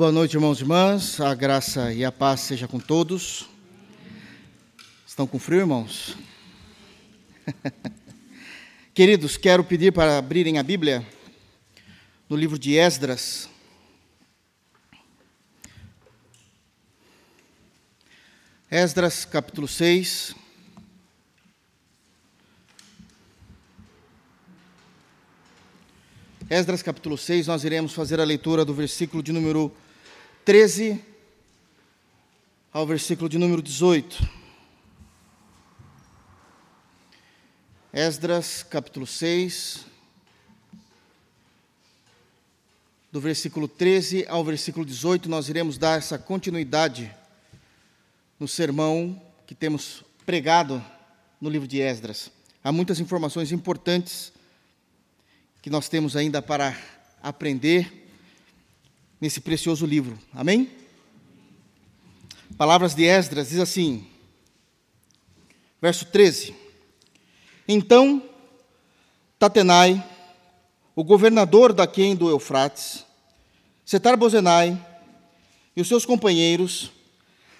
Boa noite, irmãos e irmãs. A graça e a paz seja com todos. Estão com frio, irmãos? Queridos, quero pedir para abrirem a Bíblia no livro de Esdras. Esdras, capítulo 6. Esdras capítulo 6, nós iremos fazer a leitura do versículo de número 13 ao versículo de número 18. Esdras capítulo 6, do versículo 13 ao versículo 18, nós iremos dar essa continuidade no sermão que temos pregado no livro de Esdras. Há muitas informações importantes que nós temos ainda para aprender nesse precioso livro. Amém? Palavras de Esdras diz assim, verso 13: Então Tatenai, o governador daquém do Eufrates, Setar-Bozenai e os seus companheiros,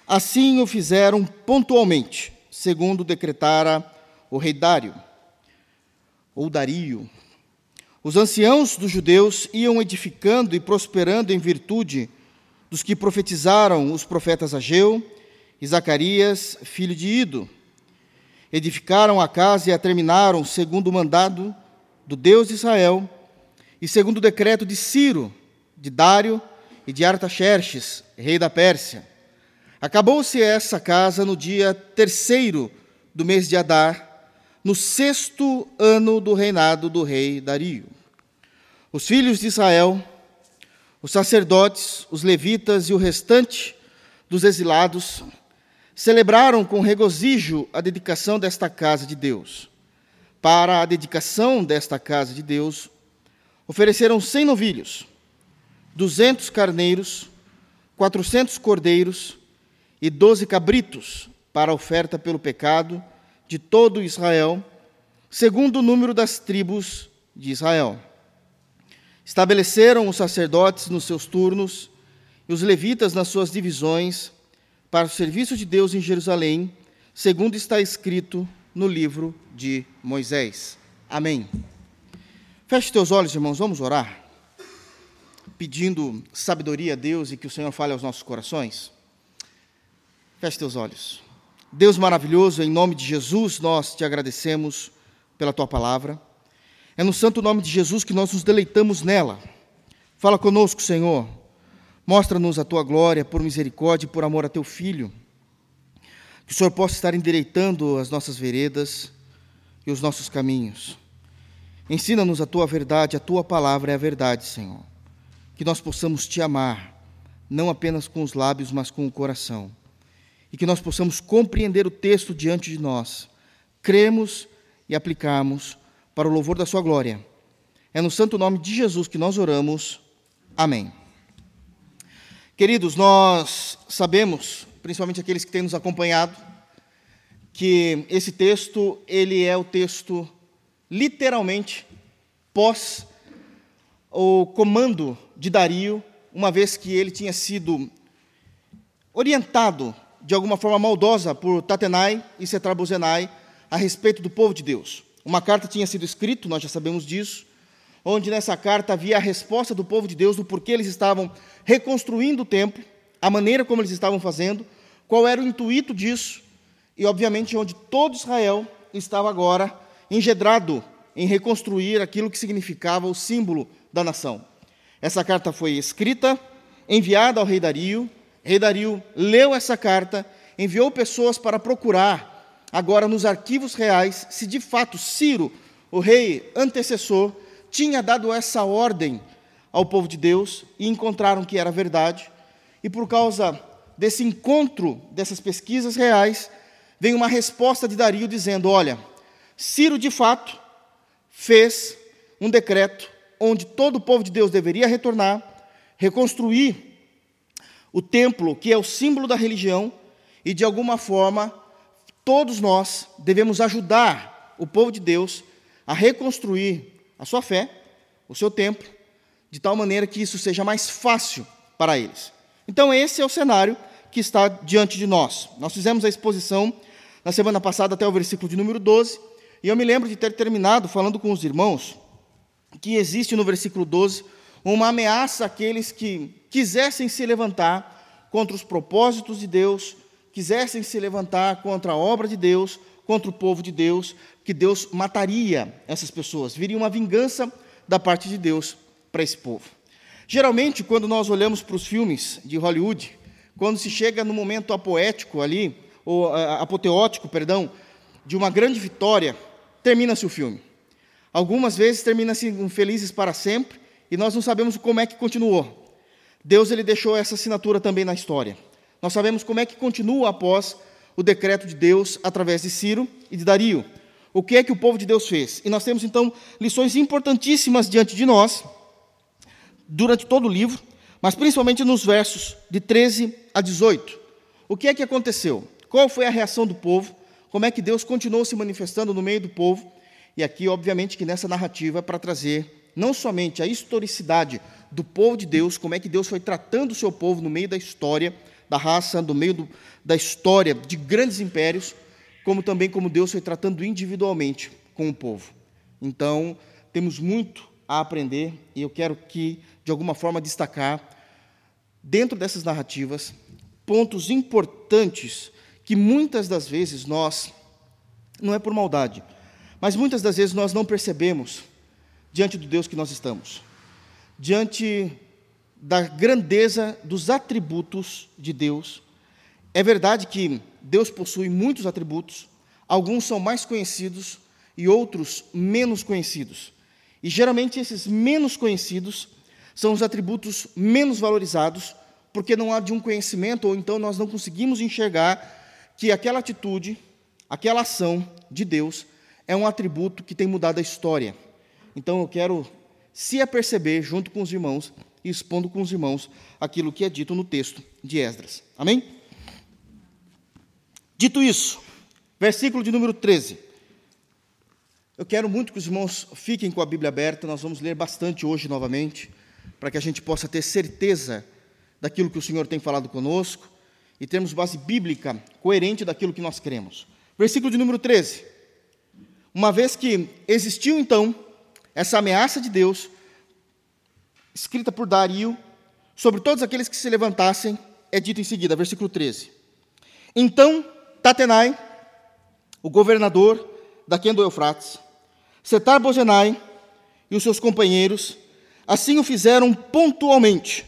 assim o fizeram pontualmente, segundo decretara o rei Dário, ou Dario, os anciãos dos judeus iam edificando e prosperando em virtude dos que profetizaram os profetas Ageu e Zacarias, filho de Ido. Edificaram a casa e a terminaram segundo o mandado do Deus de Israel e segundo o decreto de Ciro, de Dário e de Artaxerxes, rei da Pérsia. Acabou-se essa casa no dia terceiro do mês de Adar, no sexto ano do reinado do rei Dario. Os filhos de Israel, os sacerdotes, os levitas e o restante dos exilados celebraram com regozijo a dedicação desta casa de Deus. Para a dedicação desta casa de Deus, ofereceram cem novilhos, duzentos carneiros, quatrocentos cordeiros e doze cabritos para a oferta pelo pecado de todo Israel, segundo o número das tribos de Israel. Estabeleceram os sacerdotes nos seus turnos e os levitas nas suas divisões para o serviço de Deus em Jerusalém, segundo está escrito no livro de Moisés. Amém. Feche teus olhos, irmãos, vamos orar, pedindo sabedoria a Deus e que o Senhor fale aos nossos corações. Feche teus olhos. Deus maravilhoso, em nome de Jesus, nós te agradecemos pela tua palavra. É no santo nome de Jesus que nós nos deleitamos nela. Fala conosco, Senhor. Mostra-nos a tua glória por misericórdia e por amor a teu filho. Que o Senhor possa estar endireitando as nossas veredas e os nossos caminhos. Ensina-nos a tua verdade, a tua palavra é a verdade, Senhor. Que nós possamos te amar, não apenas com os lábios, mas com o coração e que nós possamos compreender o texto diante de nós, cremos e aplicarmos para o louvor da Sua glória. É no santo nome de Jesus que nós oramos. Amém. Queridos, nós sabemos, principalmente aqueles que têm nos acompanhado, que esse texto ele é o texto literalmente pós o comando de Dario, uma vez que ele tinha sido orientado de alguma forma maldosa por Tatenai e Setarbozenai a respeito do povo de Deus. Uma carta tinha sido escrita, nós já sabemos disso, onde nessa carta havia a resposta do povo de Deus do porquê eles estavam reconstruindo o templo, a maneira como eles estavam fazendo, qual era o intuito disso, e obviamente onde todo Israel estava agora engedrado em reconstruir aquilo que significava o símbolo da nação. Essa carta foi escrita, enviada ao rei Dario, Rei Dario leu essa carta, enviou pessoas para procurar, agora nos arquivos reais, se de fato Ciro, o rei antecessor, tinha dado essa ordem ao povo de Deus e encontraram que era verdade. E por causa desse encontro, dessas pesquisas reais, vem uma resposta de Dario dizendo: Olha, Ciro de fato fez um decreto onde todo o povo de Deus deveria retornar, reconstruir o templo, que é o símbolo da religião, e de alguma forma todos nós devemos ajudar o povo de Deus a reconstruir a sua fé, o seu templo, de tal maneira que isso seja mais fácil para eles. Então, esse é o cenário que está diante de nós. Nós fizemos a exposição na semana passada até o versículo de número 12, e eu me lembro de ter terminado falando com os irmãos que existe no versículo 12 uma ameaça àqueles que quisessem se levantar contra os propósitos de Deus, quisessem se levantar contra a obra de Deus, contra o povo de Deus, que Deus mataria essas pessoas, viria uma vingança da parte de Deus para esse povo. Geralmente, quando nós olhamos para os filmes de Hollywood, quando se chega no momento apoético ali, ou apoteótico, perdão, de uma grande vitória, termina-se o filme. Algumas vezes termina-se felizes para sempre e nós não sabemos como é que continuou. Deus ele deixou essa assinatura também na história. Nós sabemos como é que continua após o decreto de Deus através de Ciro e de Dario. O que é que o povo de Deus fez? E nós temos então lições importantíssimas diante de nós durante todo o livro, mas principalmente nos versos de 13 a 18. O que é que aconteceu? Qual foi a reação do povo? Como é que Deus continuou se manifestando no meio do povo? E aqui, obviamente, que nessa narrativa é para trazer não somente a historicidade do povo de Deus, como é que Deus foi tratando o seu povo no meio da história da raça, no meio do, da história de grandes impérios, como também como Deus foi tratando individualmente com o povo. Então, temos muito a aprender e eu quero que, de alguma forma, destacar, dentro dessas narrativas, pontos importantes que muitas das vezes nós, não é por maldade, mas muitas das vezes nós não percebemos diante do Deus que nós estamos, diante da grandeza dos atributos de Deus. É verdade que Deus possui muitos atributos, alguns são mais conhecidos e outros menos conhecidos. E geralmente esses menos conhecidos são os atributos menos valorizados, porque não há de um conhecimento, ou então nós não conseguimos enxergar que aquela atitude, aquela ação de Deus é um atributo que tem mudado a história. Então eu quero se aperceber junto com os irmãos e expondo com os irmãos aquilo que é dito no texto de Esdras. Amém? Dito isso, versículo de número 13. Eu quero muito que os irmãos fiquem com a Bíblia aberta, nós vamos ler bastante hoje novamente, para que a gente possa ter certeza daquilo que o Senhor tem falado conosco e termos base bíblica coerente daquilo que nós cremos. Versículo de número 13. Uma vez que existiu então essa ameaça de Deus escrita por Dario, sobre todos aqueles que se levantassem, é dito em seguida, versículo 13. Então, Tatenai, o governador daquém do Eufrates, Setar Bozenai e os seus companheiros, assim o fizeram pontualmente,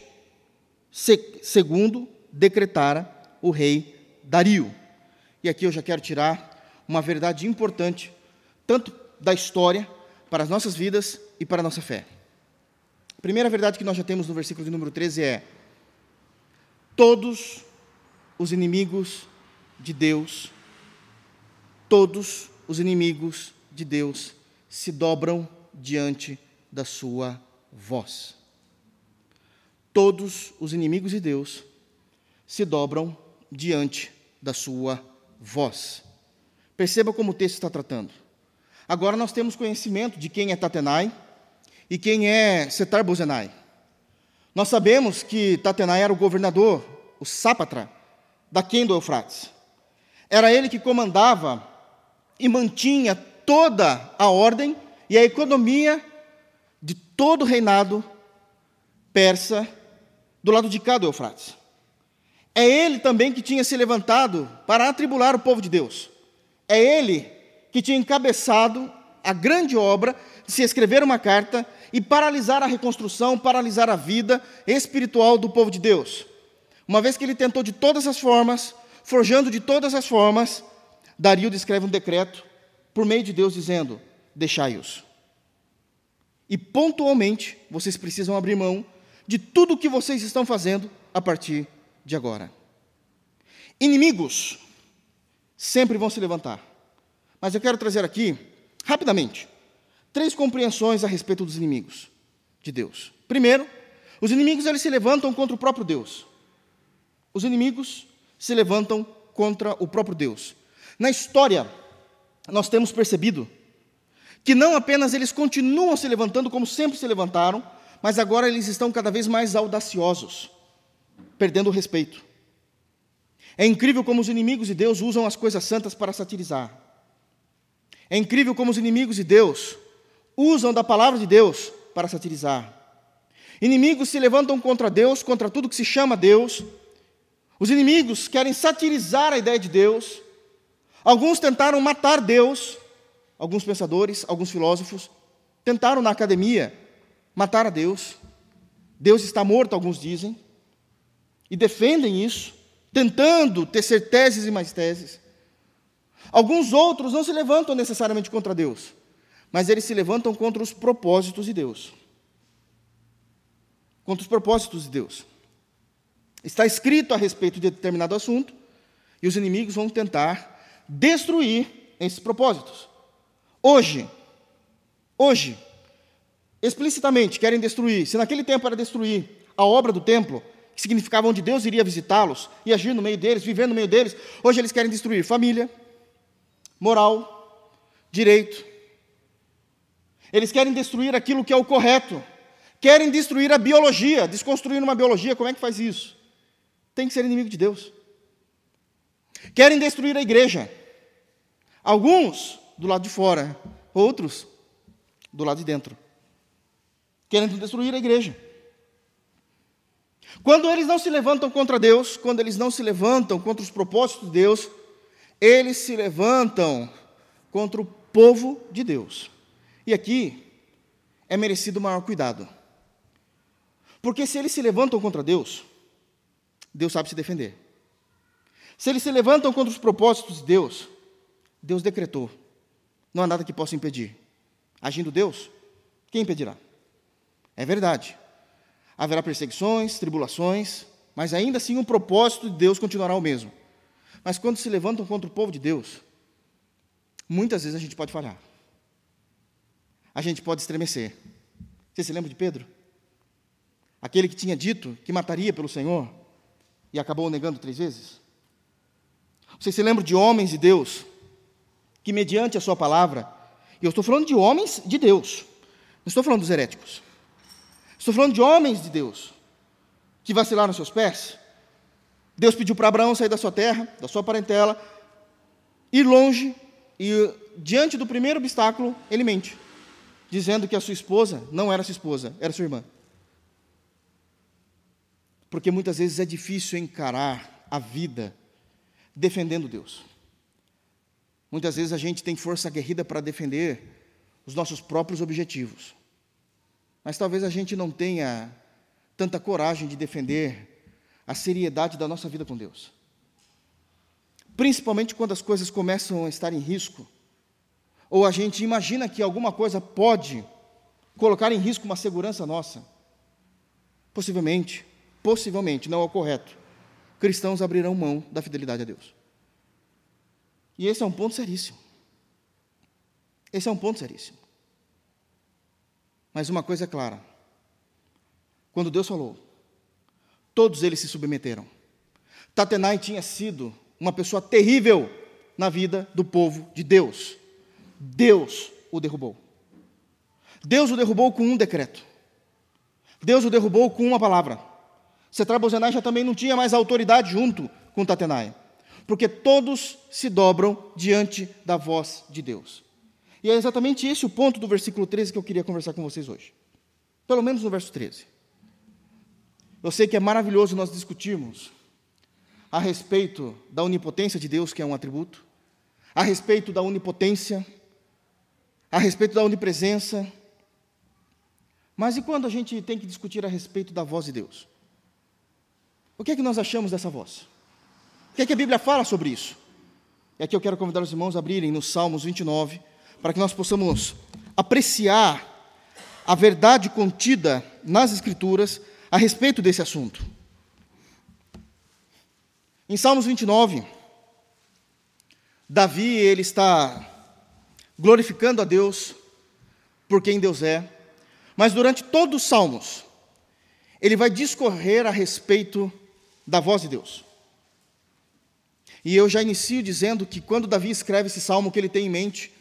segundo decretara o rei Dario. E aqui eu já quero tirar uma verdade importante, tanto da história, para as nossas vidas e para a nossa fé primeira verdade que nós já temos no versículo de número 13 é: todos os inimigos de Deus, todos os inimigos de Deus se dobram diante da sua voz. Todos os inimigos de Deus se dobram diante da sua voz. Perceba como o texto está tratando. Agora nós temos conhecimento de quem é Tatenai, e quem é Setar Bozenai? Nós sabemos que Tatenai era o governador, o sápatra, daquém do Eufrates. Era ele que comandava e mantinha toda a ordem e a economia de todo o reinado persa do lado de cá do Eufrates. É ele também que tinha se levantado para atribular o povo de Deus. É ele que tinha encabeçado a grande obra de se escrever uma carta e paralisar a reconstrução, paralisar a vida espiritual do povo de Deus. Uma vez que ele tentou de todas as formas, forjando de todas as formas, Dario descreve um decreto por meio de Deus dizendo: deixai-os. E pontualmente vocês precisam abrir mão de tudo o que vocês estão fazendo a partir de agora. Inimigos sempre vão se levantar. Mas eu quero trazer aqui, rapidamente, três compreensões a respeito dos inimigos de Deus. Primeiro, os inimigos eles se levantam contra o próprio Deus. Os inimigos se levantam contra o próprio Deus. Na história, nós temos percebido que não apenas eles continuam se levantando como sempre se levantaram, mas agora eles estão cada vez mais audaciosos. perdendo o respeito. É incrível como os inimigos de Deus usam as coisas santas para satirizar. É incrível como os inimigos de Deus usam da palavra de Deus para satirizar. Inimigos se levantam contra Deus, contra tudo que se chama Deus. Os inimigos querem satirizar a ideia de Deus. Alguns tentaram matar Deus, alguns pensadores, alguns filósofos tentaram na academia matar a Deus. Deus está morto, alguns dizem, e defendem isso, tentando tecer teses e mais teses. Alguns outros não se levantam necessariamente contra Deus, mas eles se levantam contra os propósitos de Deus. Contra os propósitos de Deus. Está escrito a respeito de determinado assunto, e os inimigos vão tentar destruir esses propósitos. Hoje, hoje, explicitamente querem destruir, se naquele tempo era destruir a obra do templo, que significava onde Deus iria visitá-los e agir no meio deles, viver no meio deles, hoje eles querem destruir família, moral, direito. Eles querem destruir aquilo que é o correto. Querem destruir a biologia, desconstruir uma biologia, como é que faz isso? Tem que ser inimigo de Deus. Querem destruir a igreja. Alguns do lado de fora, outros do lado de dentro. Querem destruir a igreja. Quando eles não se levantam contra Deus, quando eles não se levantam contra os propósitos de Deus, eles se levantam contra o povo de Deus. E aqui é merecido maior cuidado. Porque se eles se levantam contra Deus, Deus sabe se defender. Se eles se levantam contra os propósitos de Deus, Deus decretou. Não há nada que possa impedir. Agindo Deus, quem impedirá? É verdade. Haverá perseguições, tribulações, mas ainda assim o propósito de Deus continuará o mesmo. Mas quando se levantam contra o povo de Deus, muitas vezes a gente pode falhar. A gente pode estremecer. Você se lembra de Pedro? Aquele que tinha dito que mataria pelo Senhor e acabou negando três vezes? Você se lembra de homens de Deus que, mediante a sua palavra, e eu estou falando de homens de Deus, não estou falando dos heréticos, estou falando de homens de Deus que vacilaram seus pés, Deus pediu para Abraão sair da sua terra, da sua parentela, ir longe, e diante do primeiro obstáculo, ele mente, dizendo que a sua esposa não era sua esposa, era sua irmã. Porque muitas vezes é difícil encarar a vida defendendo Deus. Muitas vezes a gente tem força aguerrida para defender os nossos próprios objetivos. Mas talvez a gente não tenha tanta coragem de defender a seriedade da nossa vida com Deus. Principalmente quando as coisas começam a estar em risco, ou a gente imagina que alguma coisa pode colocar em risco uma segurança nossa. Possivelmente, possivelmente, não é o correto. Cristãos abrirão mão da fidelidade a Deus. E esse é um ponto seríssimo. Esse é um ponto seríssimo. Mas uma coisa é clara: quando Deus falou, Todos eles se submeteram. Tatenai tinha sido uma pessoa terrível na vida do povo de Deus. Deus o derrubou. Deus o derrubou com um decreto. Deus o derrubou com uma palavra. Setrabozenai já também não tinha mais autoridade junto com Tatenai, porque todos se dobram diante da voz de Deus. E é exatamente esse o ponto do versículo 13 que eu queria conversar com vocês hoje. Pelo menos no verso 13. Eu sei que é maravilhoso nós discutirmos a respeito da onipotência de Deus, que é um atributo, a respeito da onipotência, a respeito da onipresença. Mas e quando a gente tem que discutir a respeito da voz de Deus? O que é que nós achamos dessa voz? O que é que a Bíblia fala sobre isso? E aqui eu quero convidar os irmãos a abrirem no Salmos 29, para que nós possamos apreciar a verdade contida nas Escrituras a respeito desse assunto. Em Salmos 29, Davi ele está glorificando a Deus por quem Deus é, mas durante todos os salmos ele vai discorrer a respeito da voz de Deus. E eu já inicio dizendo que quando Davi escreve esse salmo, o que ele tem em mente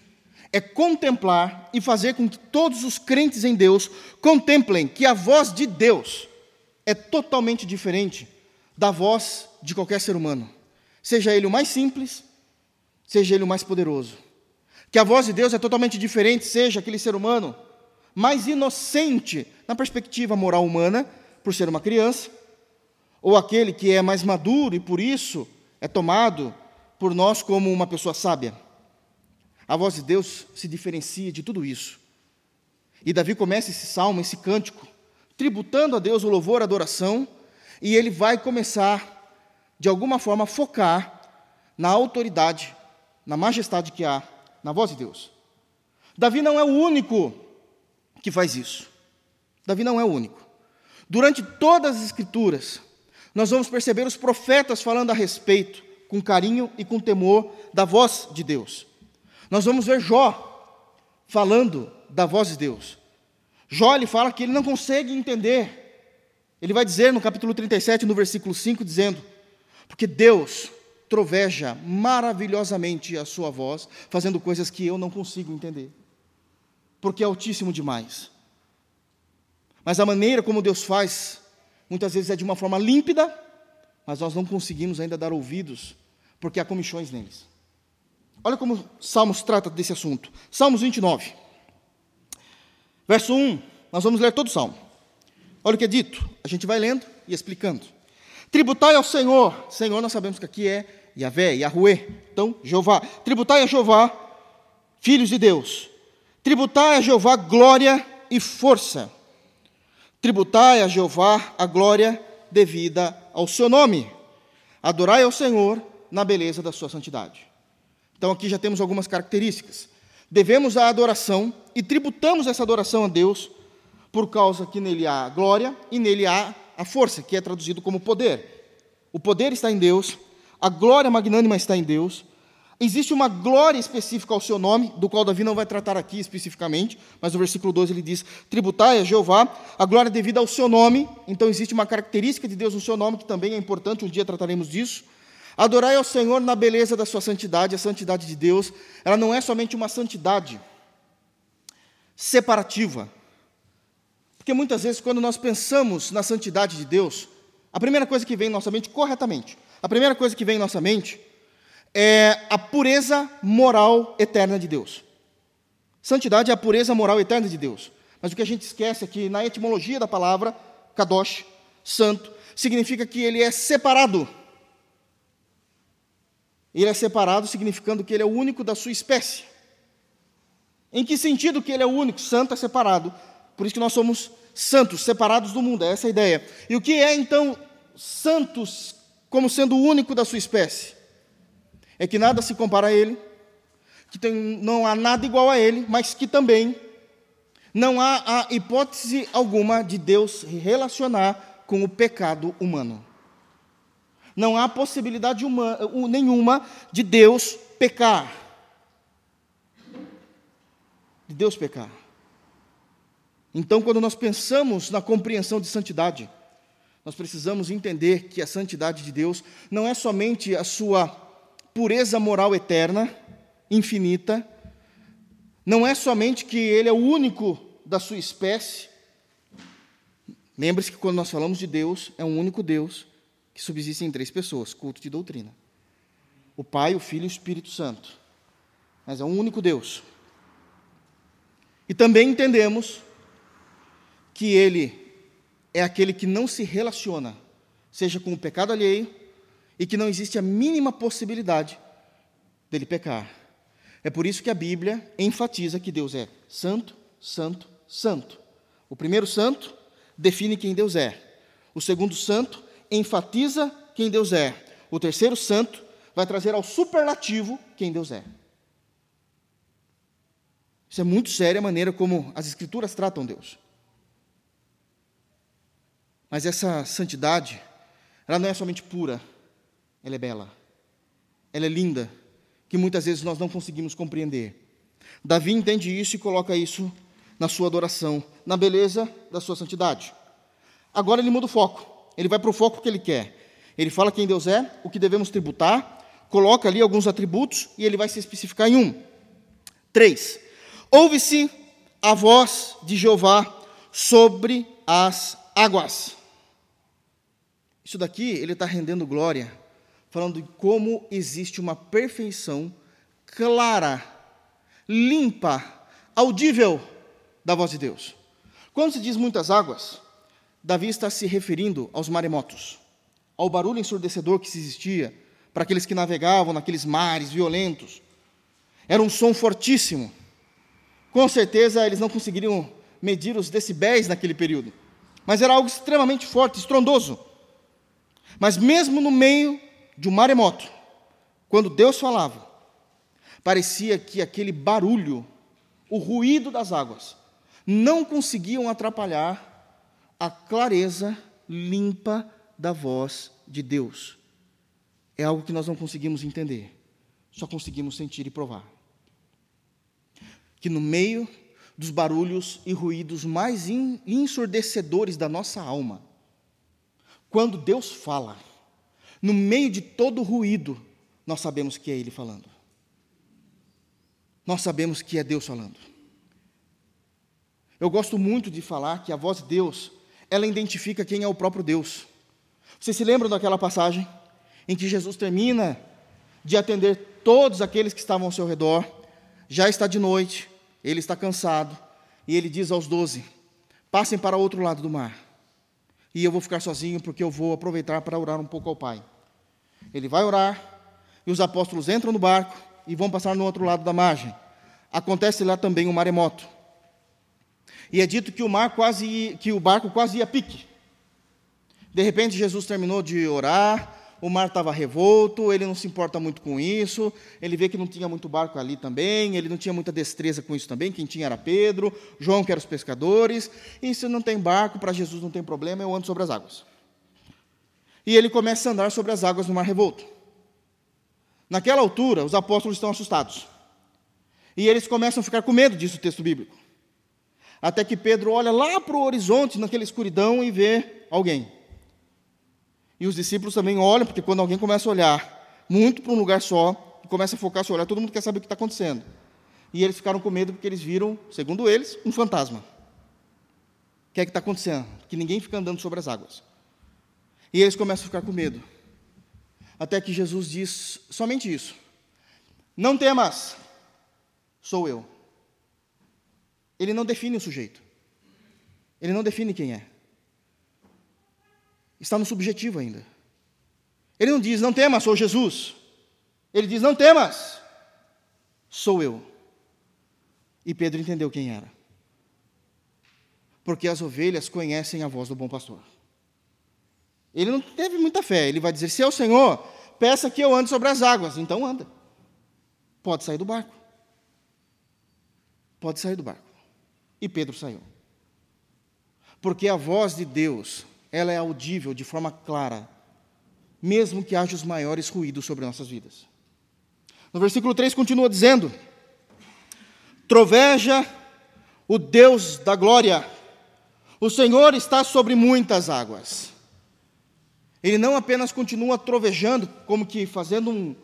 é contemplar e fazer com que todos os crentes em Deus contemplem que a voz de Deus é totalmente diferente da voz de qualquer ser humano, seja ele o mais simples, seja ele o mais poderoso. Que a voz de Deus é totalmente diferente, seja aquele ser humano mais inocente na perspectiva moral humana, por ser uma criança, ou aquele que é mais maduro e por isso é tomado por nós como uma pessoa sábia. A voz de Deus se diferencia de tudo isso. E Davi começa esse salmo, esse cântico, tributando a Deus o louvor, a adoração, e ele vai começar, de alguma forma, a focar na autoridade, na majestade que há na voz de Deus. Davi não é o único que faz isso. Davi não é o único. Durante todas as Escrituras, nós vamos perceber os profetas falando a respeito, com carinho e com temor, da voz de Deus. Nós vamos ver Jó falando da voz de Deus. Jó ele fala que ele não consegue entender ele vai dizer no capítulo 37, no versículo 5, dizendo: Porque Deus troveja maravilhosamente a sua voz, fazendo coisas que eu não consigo entender, porque é altíssimo demais. Mas a maneira como Deus faz, muitas vezes é de uma forma límpida, mas nós não conseguimos ainda dar ouvidos, porque há comichões neles. Olha como Salmos trata desse assunto. Salmos 29, verso 1, nós vamos ler todo o salmo. Olha o que é dito, a gente vai lendo e explicando. Tributai ao Senhor, Senhor nós sabemos que aqui é Yahvé, Yahweh, então Jeová. Tributai a Jeová, filhos de Deus. Tributai a Jeová glória e força. Tributai a Jeová a glória devida ao seu nome. Adorai ao Senhor na beleza da sua santidade. Então aqui já temos algumas características. Devemos a adoração e tributamos essa adoração a Deus por causa que nele há glória e nele há a força, que é traduzido como poder. O poder está em Deus, a glória magnânima está em Deus. Existe uma glória específica ao seu nome, do qual Davi não vai tratar aqui especificamente, mas no versículo 12 ele diz: Tributai a Jeová a glória devida ao seu nome. Então existe uma característica de Deus no seu nome que também é importante, um dia trataremos disso. Adorai ao Senhor na beleza da sua santidade, a santidade de Deus, ela não é somente uma santidade separativa, porque muitas vezes, quando nós pensamos na santidade de Deus, a primeira coisa que vem em nossa mente, corretamente, a primeira coisa que vem em nossa mente é a pureza moral eterna de Deus. Santidade é a pureza moral eterna de Deus. Mas o que a gente esquece é que, na etimologia da palavra, kadosh, santo, significa que ele é separado. Ele é separado, significando que ele é o único da sua espécie. Em que sentido que ele é o único? Santo é separado. Por isso que nós somos santos, separados do mundo, é essa a ideia. E o que é então santos como sendo o único da sua espécie? É que nada se compara a ele, que tem, não há nada igual a ele, mas que também não há a hipótese alguma de Deus relacionar com o pecado humano. Não há possibilidade uma, nenhuma de Deus pecar. De Deus pecar. Então, quando nós pensamos na compreensão de santidade, nós precisamos entender que a santidade de Deus não é somente a sua pureza moral eterna, infinita, não é somente que Ele é o único da sua espécie. Lembre-se que quando nós falamos de Deus, é um único Deus que subsiste em três pessoas, culto de doutrina: o Pai, o Filho e o Espírito Santo. Mas é um único Deus. E também entendemos que ele é aquele que não se relaciona, seja com o pecado alheio, e que não existe a mínima possibilidade dele pecar. É por isso que a Bíblia enfatiza que Deus é santo, santo, santo. O primeiro santo define quem Deus é. O segundo santo enfatiza quem Deus é. O terceiro santo vai trazer ao superlativo quem Deus é. Isso é muito sério a maneira como as Escrituras tratam Deus. Mas essa santidade, ela não é somente pura, ela é bela. Ela é linda, que muitas vezes nós não conseguimos compreender. Davi entende isso e coloca isso na sua adoração, na beleza da sua santidade. Agora ele muda o foco. Ele vai para o foco que ele quer. Ele fala quem Deus é, o que devemos tributar, coloca ali alguns atributos e ele vai se especificar em um. Três. Ouve-se a voz de Jeová sobre as águas. Isso daqui ele está rendendo glória, falando de como existe uma perfeição clara, limpa, audível da voz de Deus. Quando se diz muitas águas, Davi está se referindo aos maremotos, ao barulho ensurdecedor que existia para aqueles que navegavam naqueles mares violentos. Era um som fortíssimo. Com certeza eles não conseguiriam medir os decibéis naquele período, mas era algo extremamente forte, estrondoso. Mas mesmo no meio de um maremoto, quando Deus falava, parecia que aquele barulho, o ruído das águas, não conseguiam atrapalhar a clareza limpa da voz de Deus. É algo que nós não conseguimos entender, só conseguimos sentir e provar. Que no meio dos barulhos e ruídos mais ensurdecedores da nossa alma, quando Deus fala, no meio de todo o ruído, nós sabemos que é Ele falando. Nós sabemos que é Deus falando. Eu gosto muito de falar que a voz de Deus, ela identifica quem é o próprio Deus. Vocês se lembram daquela passagem em que Jesus termina de atender todos aqueles que estavam ao seu redor, já está de noite, ele está cansado, e ele diz aos doze: Passem para o outro lado do mar e eu vou ficar sozinho porque eu vou aproveitar para orar um pouco ao Pai. Ele vai orar e os apóstolos entram no barco e vão passar no outro lado da margem. Acontece lá também um maremoto. E é dito que o mar quase que o barco quase ia pique. De repente Jesus terminou de orar, o mar estava revolto, ele não se importa muito com isso, ele vê que não tinha muito barco ali também, ele não tinha muita destreza com isso também, quem tinha era Pedro, João que eram os pescadores, e se não tem barco, para Jesus não tem problema, eu ando sobre as águas. E ele começa a andar sobre as águas no mar revolto. Naquela altura, os apóstolos estão assustados. E eles começam a ficar com medo disso, o texto bíblico. Até que Pedro olha lá para o horizonte, naquela escuridão, e vê alguém. E os discípulos também olham, porque quando alguém começa a olhar muito para um lugar só, e começa a focar seu olhar, todo mundo quer saber o que está acontecendo. E eles ficaram com medo porque eles viram, segundo eles, um fantasma. O que é que está acontecendo? Que ninguém fica andando sobre as águas. E eles começam a ficar com medo. Até que Jesus diz somente isso: Não temas, sou eu. Ele não define o sujeito. Ele não define quem é está no subjetivo ainda. Ele não diz, não temas, sou Jesus. Ele diz, não temas, sou eu. E Pedro entendeu quem era. Porque as ovelhas conhecem a voz do bom pastor. Ele não teve muita fé. Ele vai dizer: se é o Senhor, peça que eu ande sobre as águas. Então anda. Pode sair do barco. Pode sair do barco. E Pedro saiu. Porque a voz de Deus ela é audível de forma clara, mesmo que haja os maiores ruídos sobre nossas vidas. No versículo 3 continua dizendo: Troveja o Deus da glória, o Senhor está sobre muitas águas. Ele não apenas continua trovejando, como que fazendo um,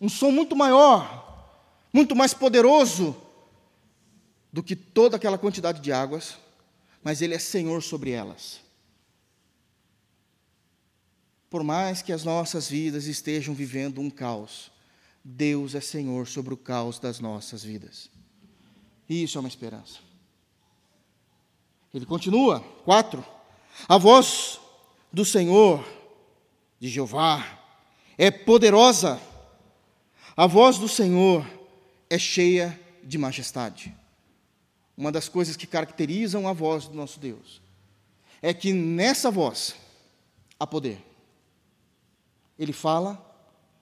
um som muito maior, muito mais poderoso do que toda aquela quantidade de águas, mas Ele é Senhor sobre elas. Por mais que as nossas vidas estejam vivendo um caos, Deus é Senhor sobre o caos das nossas vidas. E isso é uma esperança. Ele continua, quatro. A voz do Senhor, de Jeová, é poderosa. A voz do Senhor é cheia de majestade. Uma das coisas que caracterizam a voz do nosso Deus é que nessa voz há poder. Ele fala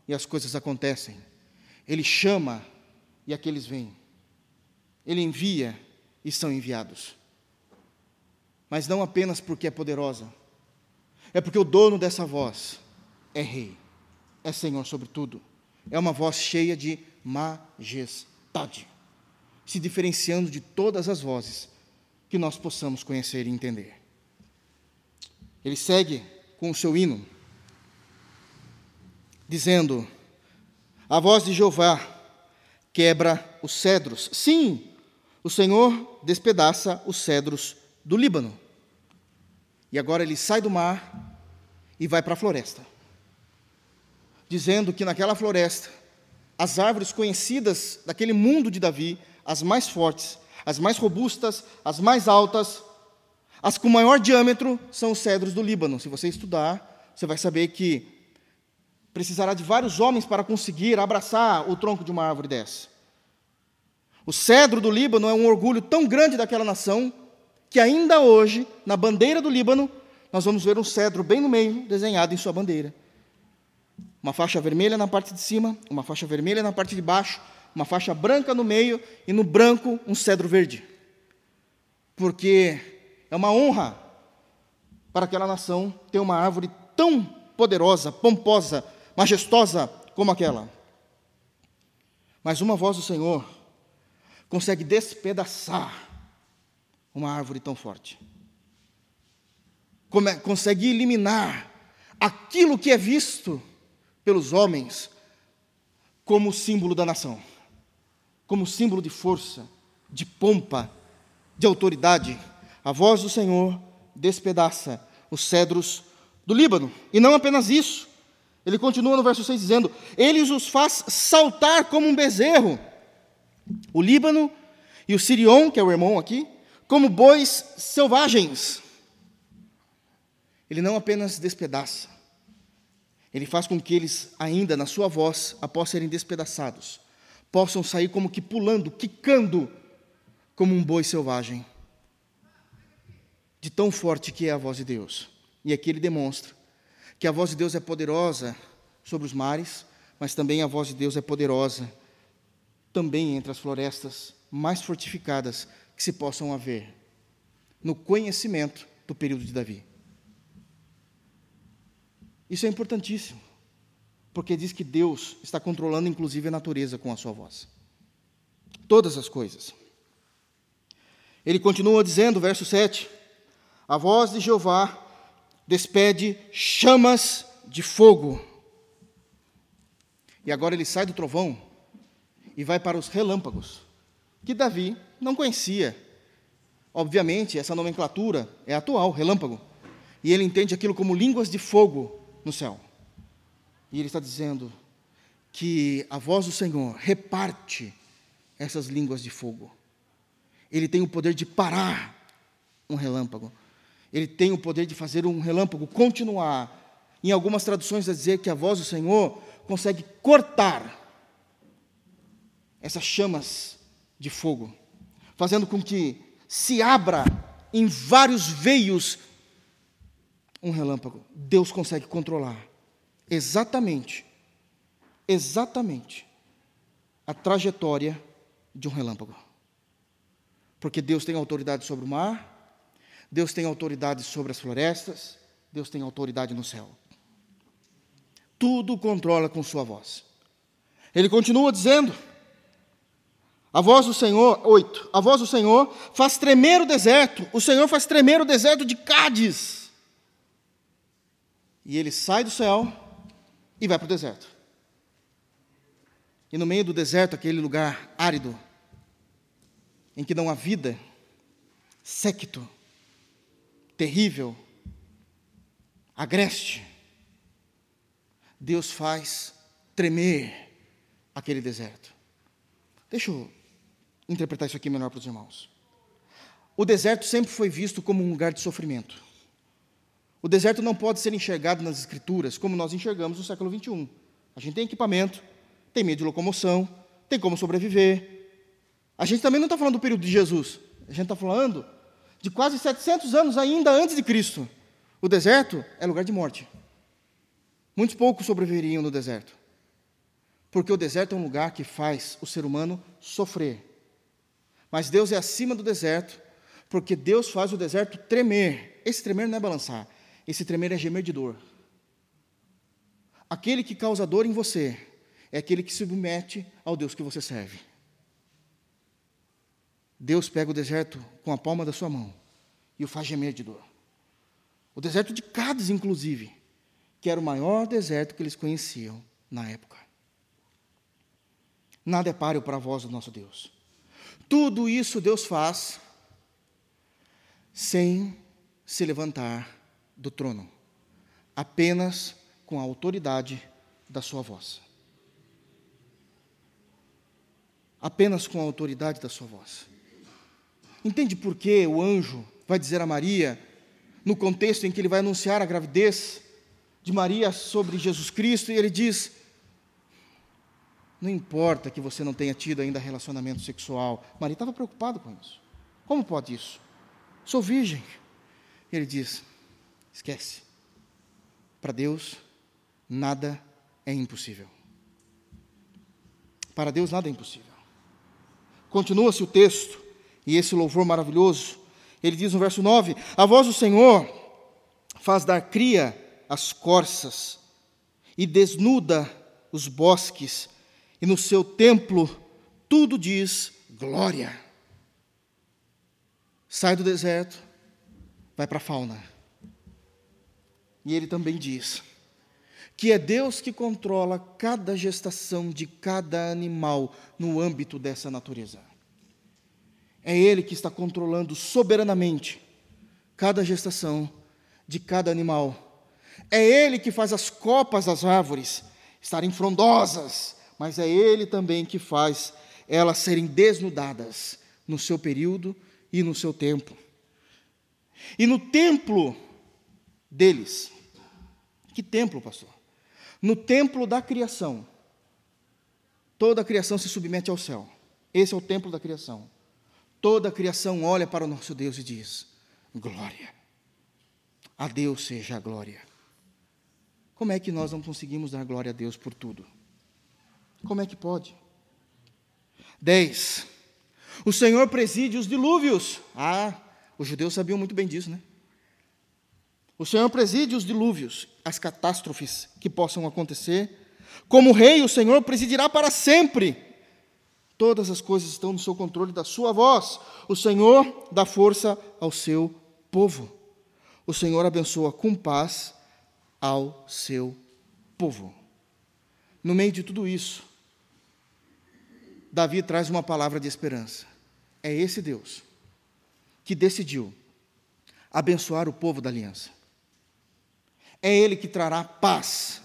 e as coisas acontecem. Ele chama e aqueles vêm. Ele envia e são enviados. Mas não apenas porque é poderosa, é porque o dono dessa voz é rei, é Senhor sobre tudo. É uma voz cheia de majestade, se diferenciando de todas as vozes que nós possamos conhecer e entender. Ele segue com o seu hino dizendo: A voz de Jeová quebra os cedros. Sim, o Senhor despedaça os cedros do Líbano. E agora ele sai do mar e vai para a floresta, dizendo que naquela floresta, as árvores conhecidas daquele mundo de Davi, as mais fortes, as mais robustas, as mais altas, as com maior diâmetro, são os cedros do Líbano. Se você estudar, você vai saber que precisará de vários homens para conseguir abraçar o tronco de uma árvore dessa. O cedro do Líbano é um orgulho tão grande daquela nação que ainda hoje, na bandeira do Líbano, nós vamos ver um cedro bem no meio, desenhado em sua bandeira. Uma faixa vermelha na parte de cima, uma faixa vermelha na parte de baixo, uma faixa branca no meio e no branco um cedro verde. Porque é uma honra para aquela nação ter uma árvore tão poderosa, pomposa, majestosa como aquela. Mas uma voz do Senhor consegue despedaçar uma árvore tão forte. Consegue eliminar aquilo que é visto pelos homens como símbolo da nação, como símbolo de força, de pompa, de autoridade. A voz do Senhor despedaça os cedros do Líbano. E não apenas isso. Ele continua no verso 6 dizendo: Ele os faz saltar como um bezerro. O Líbano e o Sirion, que é o irmão aqui, como bois selvagens. Ele não apenas despedaça, ele faz com que eles, ainda na sua voz, após serem despedaçados, possam sair como que pulando, quicando, como um boi selvagem. De tão forte que é a voz de Deus. E aqui ele demonstra que a voz de Deus é poderosa sobre os mares, mas também a voz de Deus é poderosa também entre as florestas mais fortificadas que se possam haver no conhecimento do período de Davi. Isso é importantíssimo, porque diz que Deus está controlando inclusive a natureza com a sua voz. Todas as coisas. Ele continua dizendo, verso 7: A voz de Jeová despede chamas de fogo. E agora ele sai do trovão e vai para os relâmpagos, que Davi não conhecia. Obviamente, essa nomenclatura é atual, relâmpago. E ele entende aquilo como línguas de fogo no céu. E ele está dizendo que a voz do Senhor reparte essas línguas de fogo. Ele tem o poder de parar um relâmpago. Ele tem o poder de fazer um relâmpago continuar. Em algumas traduções, a dizer que a voz do Senhor consegue cortar essas chamas de fogo, fazendo com que se abra em vários veios um relâmpago. Deus consegue controlar exatamente, exatamente a trajetória de um relâmpago. Porque Deus tem autoridade sobre o mar, Deus tem autoridade sobre as florestas, Deus tem autoridade no céu. Tudo controla com sua voz. Ele continua dizendo: a voz do Senhor, oito, a voz do Senhor faz tremer o deserto, o Senhor faz tremer o deserto de Cádiz. E ele sai do céu e vai para o deserto. E no meio do deserto, aquele lugar árido, em que não há vida, séquito, terrível, agreste, Deus faz tremer aquele deserto. Deixa eu interpretar isso aqui melhor para os irmãos. O deserto sempre foi visto como um lugar de sofrimento. O deserto não pode ser enxergado nas escrituras como nós enxergamos no século 21. A gente tem equipamento, tem meio de locomoção, tem como sobreviver. A gente também não está falando do período de Jesus. A gente está falando de quase 700 anos ainda antes de Cristo. O deserto é lugar de morte. Muitos poucos sobreviveriam no deserto. Porque o deserto é um lugar que faz o ser humano sofrer. Mas Deus é acima do deserto, porque Deus faz o deserto tremer. Esse tremer não é balançar, esse tremer é gemer de dor. Aquele que causa dor em você é aquele que se submete ao Deus que você serve. Deus pega o deserto com a palma da sua mão e o faz gemer de dor. O deserto de Cádiz, inclusive, que era o maior deserto que eles conheciam na época. Nada é páreo para a voz do nosso Deus. Tudo isso Deus faz sem se levantar do trono, apenas com a autoridade da sua voz. Apenas com a autoridade da sua voz. Entende por que o anjo vai dizer a Maria, no contexto em que ele vai anunciar a gravidez de Maria sobre Jesus Cristo, e ele diz: Não importa que você não tenha tido ainda relacionamento sexual. Maria estava preocupada com isso. Como pode isso? Sou virgem. Ele diz: Esquece. Para Deus, nada é impossível. Para Deus, nada é impossível. Continua-se o texto, e esse louvor maravilhoso. Ele diz no verso 9: A voz do Senhor faz dar cria as corças e desnuda os bosques, e no seu templo tudo diz glória. Sai do deserto, vai para a fauna. E ele também diz que é Deus que controla cada gestação de cada animal no âmbito dessa natureza. É Ele que está controlando soberanamente cada gestação de cada animal é Ele que faz as copas das árvores estarem frondosas, mas é Ele também que faz elas serem desnudadas no seu período e no seu tempo. E no templo deles, que templo, pastor? No templo da criação, toda a criação se submete ao céu. Esse é o templo da criação. Toda a criação olha para o nosso Deus e diz: Glória. A Deus seja a glória. Como é que nós não conseguimos dar glória a Deus por tudo? Como é que pode? 10. O Senhor preside os dilúvios. Ah, os judeus sabiam muito bem disso, né? O Senhor preside os dilúvios, as catástrofes que possam acontecer. Como rei, o Senhor presidirá para sempre. Todas as coisas estão no seu controle da sua voz. O Senhor dá força ao seu povo. O Senhor abençoa com paz ao seu povo. No meio de tudo isso, Davi traz uma palavra de esperança. É esse Deus que decidiu abençoar o povo da aliança. É Ele que trará paz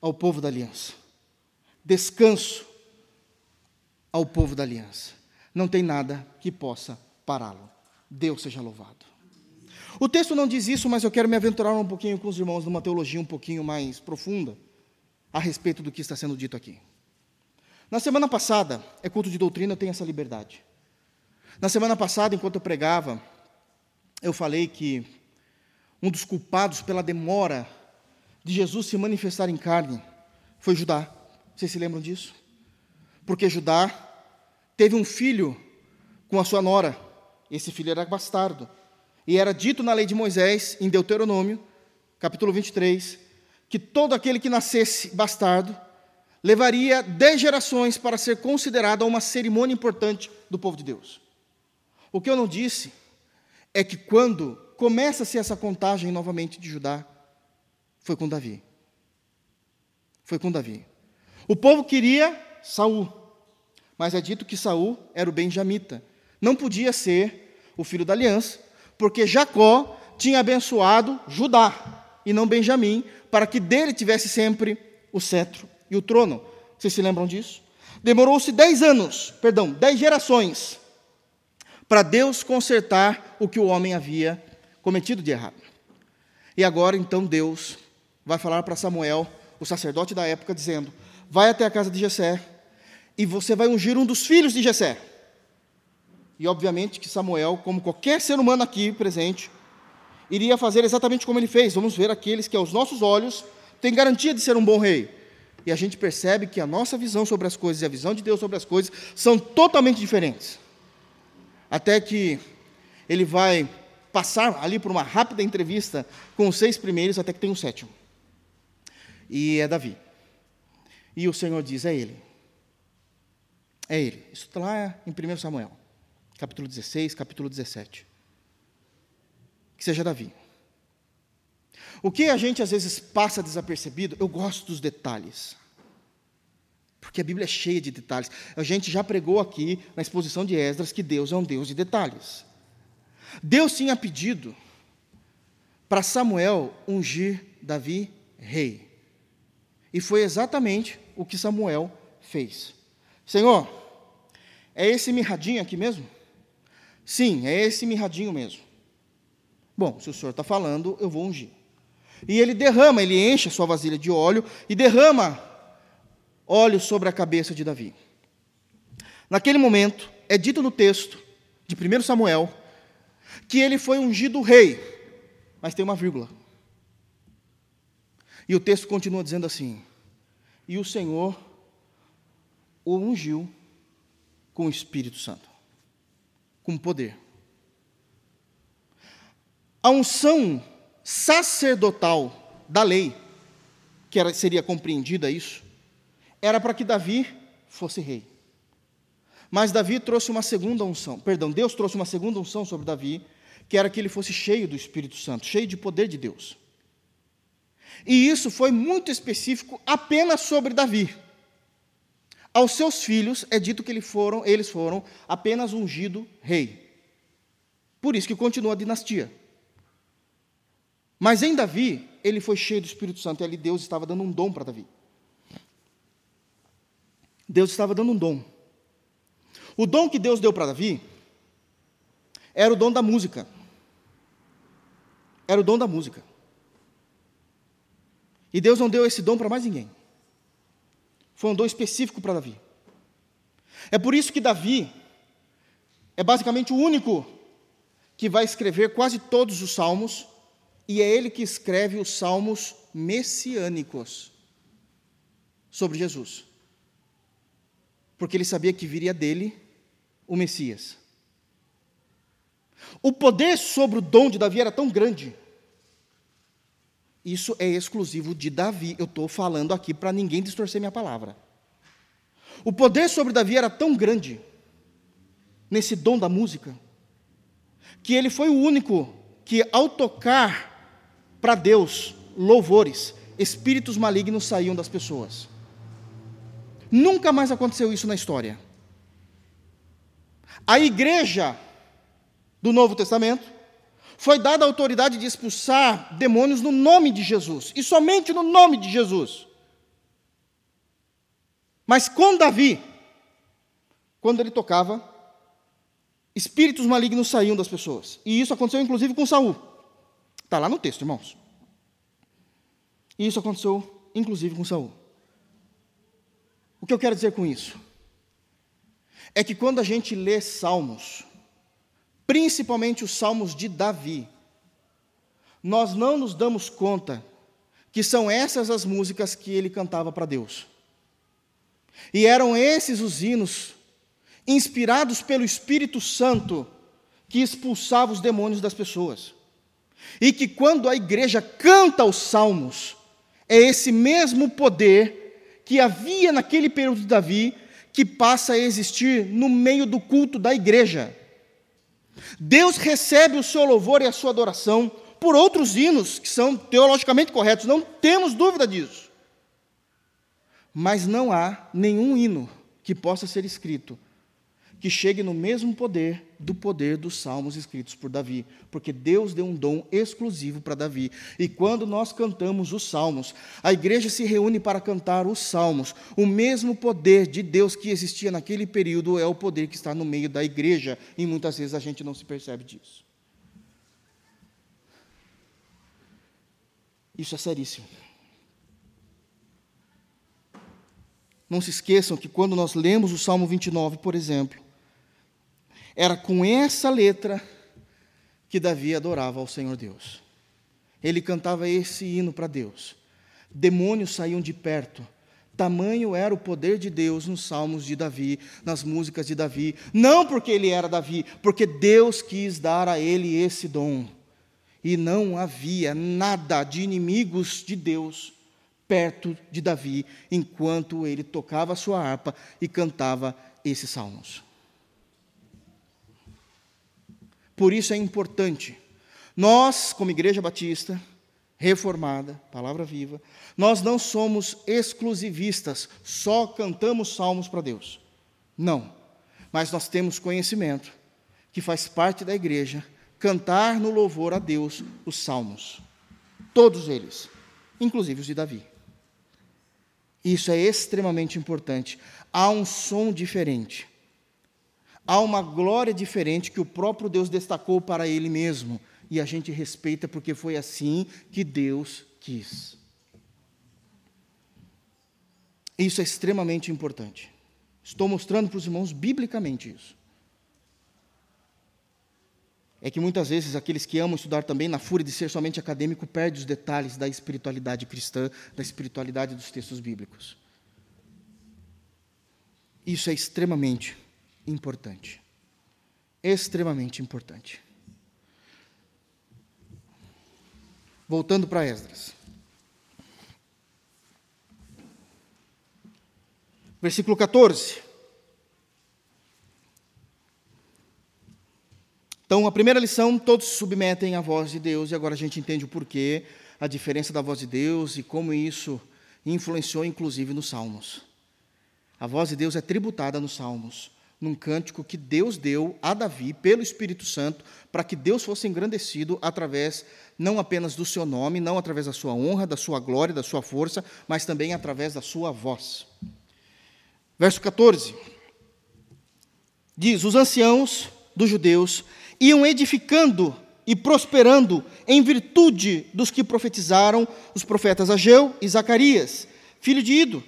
ao povo da aliança, descanso ao povo da aliança. Não tem nada que possa pará-lo. Deus seja louvado. O texto não diz isso, mas eu quero me aventurar um pouquinho com os irmãos numa teologia um pouquinho mais profunda a respeito do que está sendo dito aqui. Na semana passada, é culto de doutrina, eu tenho essa liberdade. Na semana passada, enquanto eu pregava, eu falei que um dos culpados pela demora de Jesus se manifestar em carne foi Judá. Vocês se lembram disso? Porque Judá teve um filho com a sua nora. Esse filho era bastardo. E era dito na lei de Moisés, em Deuteronômio, capítulo 23, que todo aquele que nascesse bastardo levaria dez gerações para ser considerado uma cerimônia importante do povo de Deus. O que eu não disse é que quando começa-se essa contagem novamente de Judá, foi com Davi. Foi com Davi. O povo queria Saul, mas é dito que Saul era o benjamita. Não podia ser o filho da aliança, porque Jacó tinha abençoado Judá e não Benjamim, para que dele tivesse sempre o cetro e o trono. Vocês se lembram disso? Demorou-se dez anos, perdão, dez gerações, para Deus consertar o que o homem havia cometido de errado. E agora, então, Deus vai falar para Samuel, o sacerdote da época, dizendo: Vai até a casa de Jessé e você vai ungir um dos filhos de Jessé. E obviamente que Samuel, como qualquer ser humano aqui presente, iria fazer exatamente como ele fez. Vamos ver aqueles que aos nossos olhos têm garantia de ser um bom rei. E a gente percebe que a nossa visão sobre as coisas e a visão de Deus sobre as coisas são totalmente diferentes. Até que ele vai passar ali por uma rápida entrevista com os seis primeiros, até que tem um sétimo. E é Davi. E o Senhor diz: é ele. É ele. Isso está lá em 1 Samuel capítulo 16, capítulo 17. Que seja Davi. O que a gente às vezes passa desapercebido, eu gosto dos detalhes. Porque a Bíblia é cheia de detalhes. A gente já pregou aqui na exposição de Esdras que Deus é um Deus de detalhes. Deus tinha pedido para Samuel ungir Davi rei. E foi exatamente o que Samuel fez. Senhor, é esse mirradinho aqui mesmo? Sim, é esse mirradinho mesmo. Bom, se o senhor está falando, eu vou ungir. E ele derrama, ele enche a sua vasilha de óleo e derrama óleo sobre a cabeça de Davi. Naquele momento, é dito no texto de 1 Samuel que ele foi ungido rei, mas tem uma vírgula. E o texto continua dizendo assim: E o Senhor o ungiu com o Espírito Santo, com poder. A unção sacerdotal da lei, que era, seria compreendida isso, era para que Davi fosse rei. Mas Davi trouxe uma segunda unção, perdão, Deus trouxe uma segunda unção sobre Davi, que era que ele fosse cheio do Espírito Santo, cheio de poder de Deus. E isso foi muito específico apenas sobre Davi. Aos seus filhos é dito que eles foram, eles foram apenas ungido rei. Por isso que continua a dinastia. Mas em Davi, ele foi cheio do Espírito Santo, e ali Deus estava dando um dom para Davi. Deus estava dando um dom. O dom que Deus deu para Davi era o dom da música. Era o dom da música. E Deus não deu esse dom para mais ninguém. Foi um dom específico para Davi. É por isso que Davi é basicamente o único que vai escrever quase todos os salmos, e é ele que escreve os salmos messiânicos sobre Jesus. Porque ele sabia que viria dele o Messias. O poder sobre o dom de Davi era tão grande isso é exclusivo de Davi. Eu estou falando aqui para ninguém distorcer minha palavra. O poder sobre Davi era tão grande, nesse dom da música, que ele foi o único que, ao tocar para Deus louvores, espíritos malignos saíam das pessoas. Nunca mais aconteceu isso na história. A igreja do Novo Testamento foi dada a autoridade de expulsar demônios no nome de Jesus, e somente no nome de Jesus. Mas com Davi, quando ele tocava, espíritos malignos saíam das pessoas. E isso aconteceu inclusive com Saul. Está lá no texto, irmãos. E isso aconteceu inclusive com Saul. O que eu quero dizer com isso? É que quando a gente lê Salmos, principalmente os salmos de Davi, nós não nos damos conta que são essas as músicas que ele cantava para Deus. E eram esses os hinos, inspirados pelo Espírito Santo, que expulsava os demônios das pessoas. E que quando a igreja canta os salmos, é esse mesmo poder que havia naquele período de Davi, que passa a existir no meio do culto da igreja. Deus recebe o seu louvor e a sua adoração por outros hinos que são teologicamente corretos, não temos dúvida disso. Mas não há nenhum hino que possa ser escrito que chegue no mesmo poder do poder dos salmos escritos por Davi, porque Deus deu um dom exclusivo para Davi. E quando nós cantamos os salmos, a igreja se reúne para cantar os salmos. O mesmo poder de Deus que existia naquele período é o poder que está no meio da igreja, e muitas vezes a gente não se percebe disso. Isso é seríssimo. Não se esqueçam que quando nós lemos o Salmo 29, por exemplo, era com essa letra que Davi adorava ao Senhor Deus. Ele cantava esse hino para Deus. Demônios saíam de perto. Tamanho era o poder de Deus nos salmos de Davi, nas músicas de Davi. Não porque ele era Davi, porque Deus quis dar a ele esse dom. E não havia nada de inimigos de Deus perto de Davi, enquanto ele tocava a sua harpa e cantava esses salmos. Por isso é importante. Nós, como Igreja Batista, reformada, palavra viva, nós não somos exclusivistas, só cantamos salmos para Deus. Não. Mas nós temos conhecimento que faz parte da igreja cantar no louvor a Deus os salmos. Todos eles. inclusive os de Davi. Isso é extremamente importante. Há um som diferente. Há uma glória diferente que o próprio Deus destacou para ele mesmo. E a gente respeita porque foi assim que Deus quis. Isso é extremamente importante. Estou mostrando para os irmãos biblicamente isso. É que muitas vezes aqueles que amam estudar também, na fúria de ser somente acadêmico, perdem os detalhes da espiritualidade cristã, da espiritualidade dos textos bíblicos. Isso é extremamente importante. Extremamente importante. Voltando para Esdras. Versículo 14. Então, a primeira lição, todos submetem à voz de Deus, e agora a gente entende o porquê, a diferença da voz de Deus e como isso influenciou, inclusive, nos Salmos. A voz de Deus é tributada nos Salmos, num cântico que Deus deu a Davi pelo Espírito Santo, para que Deus fosse engrandecido através não apenas do seu nome, não através da sua honra, da sua glória, da sua força, mas também através da sua voz. Verso 14 diz: Os anciãos dos judeus iam edificando e prosperando em virtude dos que profetizaram os profetas Ageu e Zacarias, filho de Ido.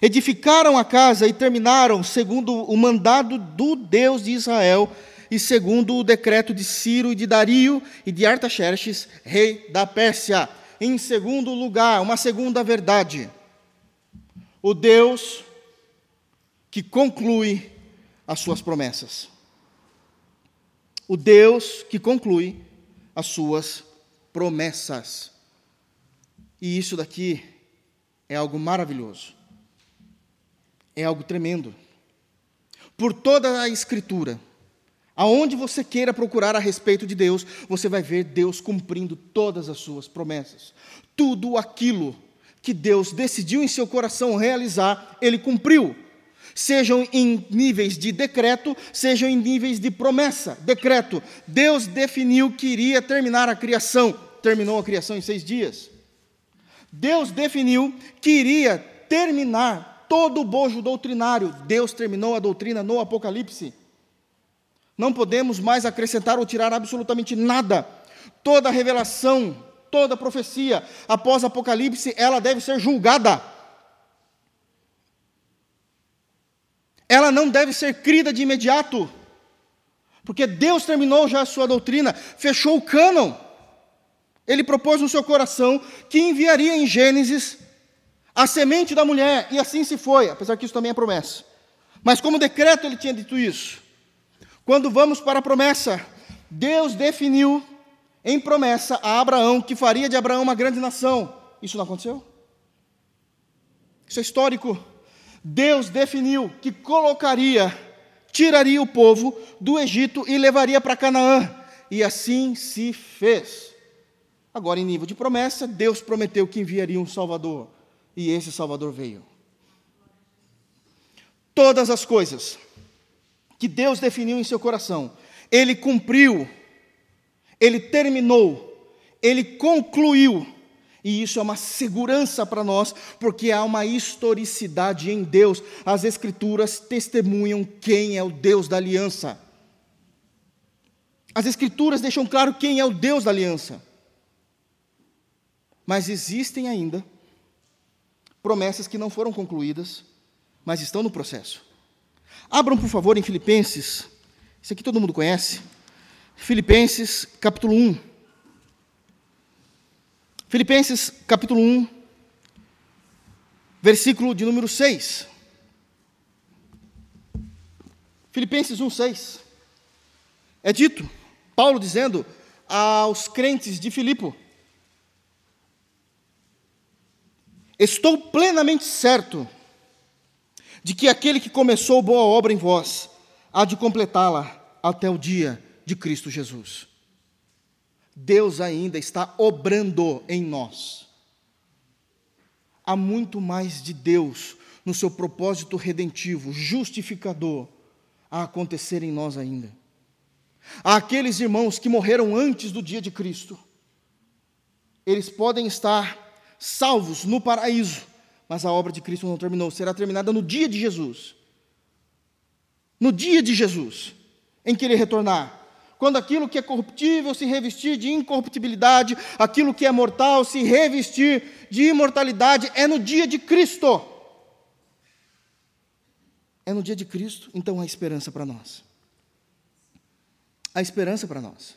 Edificaram a casa e terminaram segundo o mandado do Deus de Israel e segundo o decreto de Ciro e de Dario e de Artaxerxes, rei da Pérsia. Em segundo lugar, uma segunda verdade. O Deus que conclui as suas promessas o Deus que conclui as suas promessas. E isso daqui é algo maravilhoso. É algo tremendo. Por toda a Escritura, aonde você queira procurar a respeito de Deus, você vai ver Deus cumprindo todas as suas promessas. Tudo aquilo que Deus decidiu em seu coração realizar, Ele cumpriu sejam em níveis de decreto, sejam em níveis de promessa. Decreto: Deus definiu que iria terminar a criação, terminou a criação em seis dias. Deus definiu que iria terminar todo o bojo doutrinário, Deus terminou a doutrina no Apocalipse. Não podemos mais acrescentar ou tirar absolutamente nada. Toda revelação, toda profecia após Apocalipse, ela deve ser julgada. ela não deve ser crida de imediato, porque Deus terminou já a sua doutrina, fechou o cânon. Ele propôs no seu coração que enviaria em Gênesis a semente da mulher, e assim se foi, apesar que isso também é promessa. Mas como decreto ele tinha dito isso. Quando vamos para a promessa, Deus definiu em promessa a Abraão que faria de Abraão uma grande nação. Isso não aconteceu? Isso é histórico. Deus definiu que colocaria, tiraria o povo do Egito e levaria para Canaã. E assim se fez. Agora, em nível de promessa, Deus prometeu que enviaria um Salvador. E esse Salvador veio. Todas as coisas que Deus definiu em seu coração, Ele cumpriu, Ele terminou, Ele concluiu e isso é uma segurança para nós, porque há uma historicidade em Deus. As Escrituras testemunham quem é o Deus da aliança. As Escrituras deixam claro quem é o Deus da aliança. Mas existem ainda promessas que não foram concluídas, mas estão no processo. Abram, por favor, em Filipenses. Isso aqui todo mundo conhece. Filipenses, capítulo 1. Filipenses capítulo 1, versículo de número 6. Filipenses 1, 6. É dito, Paulo dizendo aos crentes de Filipo: Estou plenamente certo de que aquele que começou boa obra em vós há de completá-la até o dia de Cristo Jesus. Deus ainda está obrando em nós. Há muito mais de Deus no seu propósito redentivo, justificador, a acontecer em nós ainda. Há aqueles irmãos que morreram antes do dia de Cristo. Eles podem estar salvos no paraíso. Mas a obra de Cristo não terminou, será terminada no dia de Jesus. No dia de Jesus, em que ele retornar. Quando aquilo que é corruptível se revestir de incorruptibilidade, aquilo que é mortal se revestir de imortalidade, é no dia de Cristo. É no dia de Cristo, então há esperança para nós. Há esperança para nós.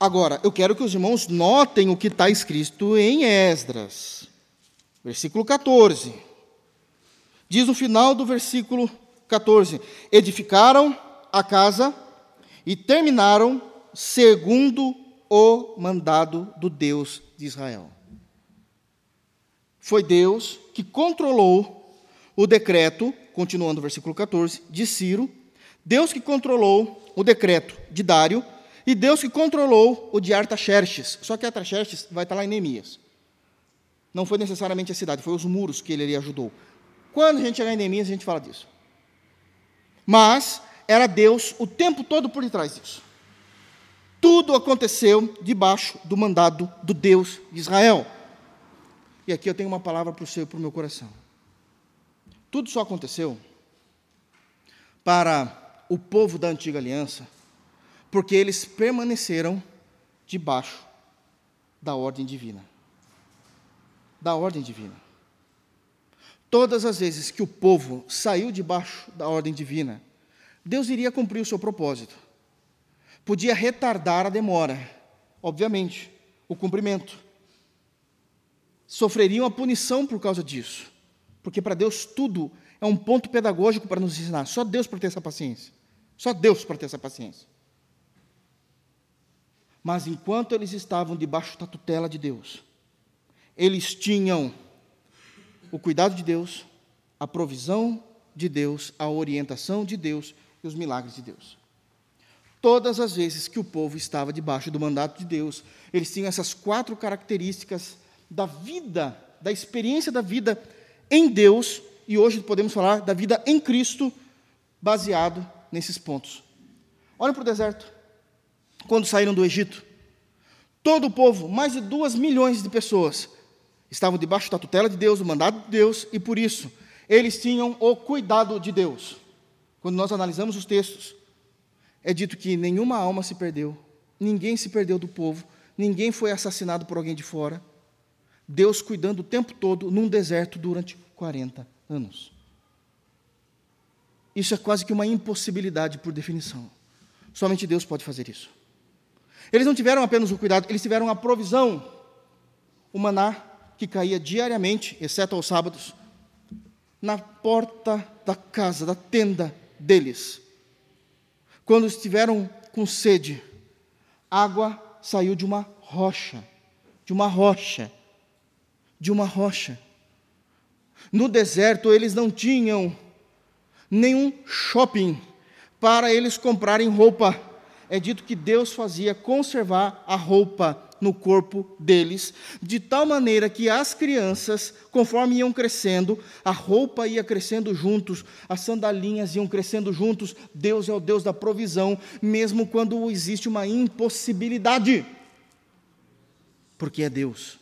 Agora, eu quero que os irmãos notem o que está escrito em Esdras, versículo 14. Diz no final do versículo 14: Edificaram a casa e terminaram segundo o mandado do Deus de Israel. Foi Deus que controlou o decreto, continuando o versículo 14, de Ciro, Deus que controlou o decreto de Dário, e Deus que controlou o de Artaxerxes. Só que Artaxerxes vai estar lá em Neemias. Não foi necessariamente a cidade, foi os muros que ele ali ajudou. Quando a gente chegar em Neemias, a gente fala disso. Mas era Deus o tempo todo por detrás disso. Tudo aconteceu debaixo do mandado do Deus de Israel. E aqui eu tenho uma palavra para o seu e para o meu coração. Tudo só aconteceu para o povo da antiga aliança, porque eles permaneceram debaixo da ordem divina. Da ordem divina. Todas as vezes que o povo saiu debaixo da ordem divina, Deus iria cumprir o seu propósito. Podia retardar a demora, obviamente, o cumprimento. Sofreriam a punição por causa disso, porque para Deus tudo é um ponto pedagógico para nos ensinar. Só Deus para ter essa paciência. Só Deus para ter essa paciência. Mas enquanto eles estavam debaixo da tutela de Deus, eles tinham o cuidado de Deus, a provisão de Deus, a orientação de Deus e os milagres de Deus. Todas as vezes que o povo estava debaixo do mandato de Deus, eles tinham essas quatro características da vida, da experiência da vida em Deus, e hoje podemos falar da vida em Cristo, baseado nesses pontos. Olhem para o deserto. Quando saíram do Egito, todo o povo, mais de duas milhões de pessoas, estavam debaixo da tutela de Deus, do mandato de Deus, e por isso eles tinham o cuidado de Deus. Quando nós analisamos os textos, é dito que nenhuma alma se perdeu, ninguém se perdeu do povo, ninguém foi assassinado por alguém de fora. Deus cuidando o tempo todo num deserto durante 40 anos. Isso é quase que uma impossibilidade por definição. Somente Deus pode fazer isso. Eles não tiveram apenas o cuidado, eles tiveram a provisão, o maná que caía diariamente, exceto aos sábados, na porta da casa, da tenda deles. Quando estiveram com sede, água saiu de uma rocha, de uma rocha, de uma rocha. No deserto eles não tinham nenhum shopping para eles comprarem roupa. É dito que Deus fazia conservar a roupa no corpo deles, de tal maneira que as crianças, conforme iam crescendo, a roupa ia crescendo juntos, as sandalinhas iam crescendo juntos. Deus é o Deus da provisão, mesmo quando existe uma impossibilidade, porque é Deus.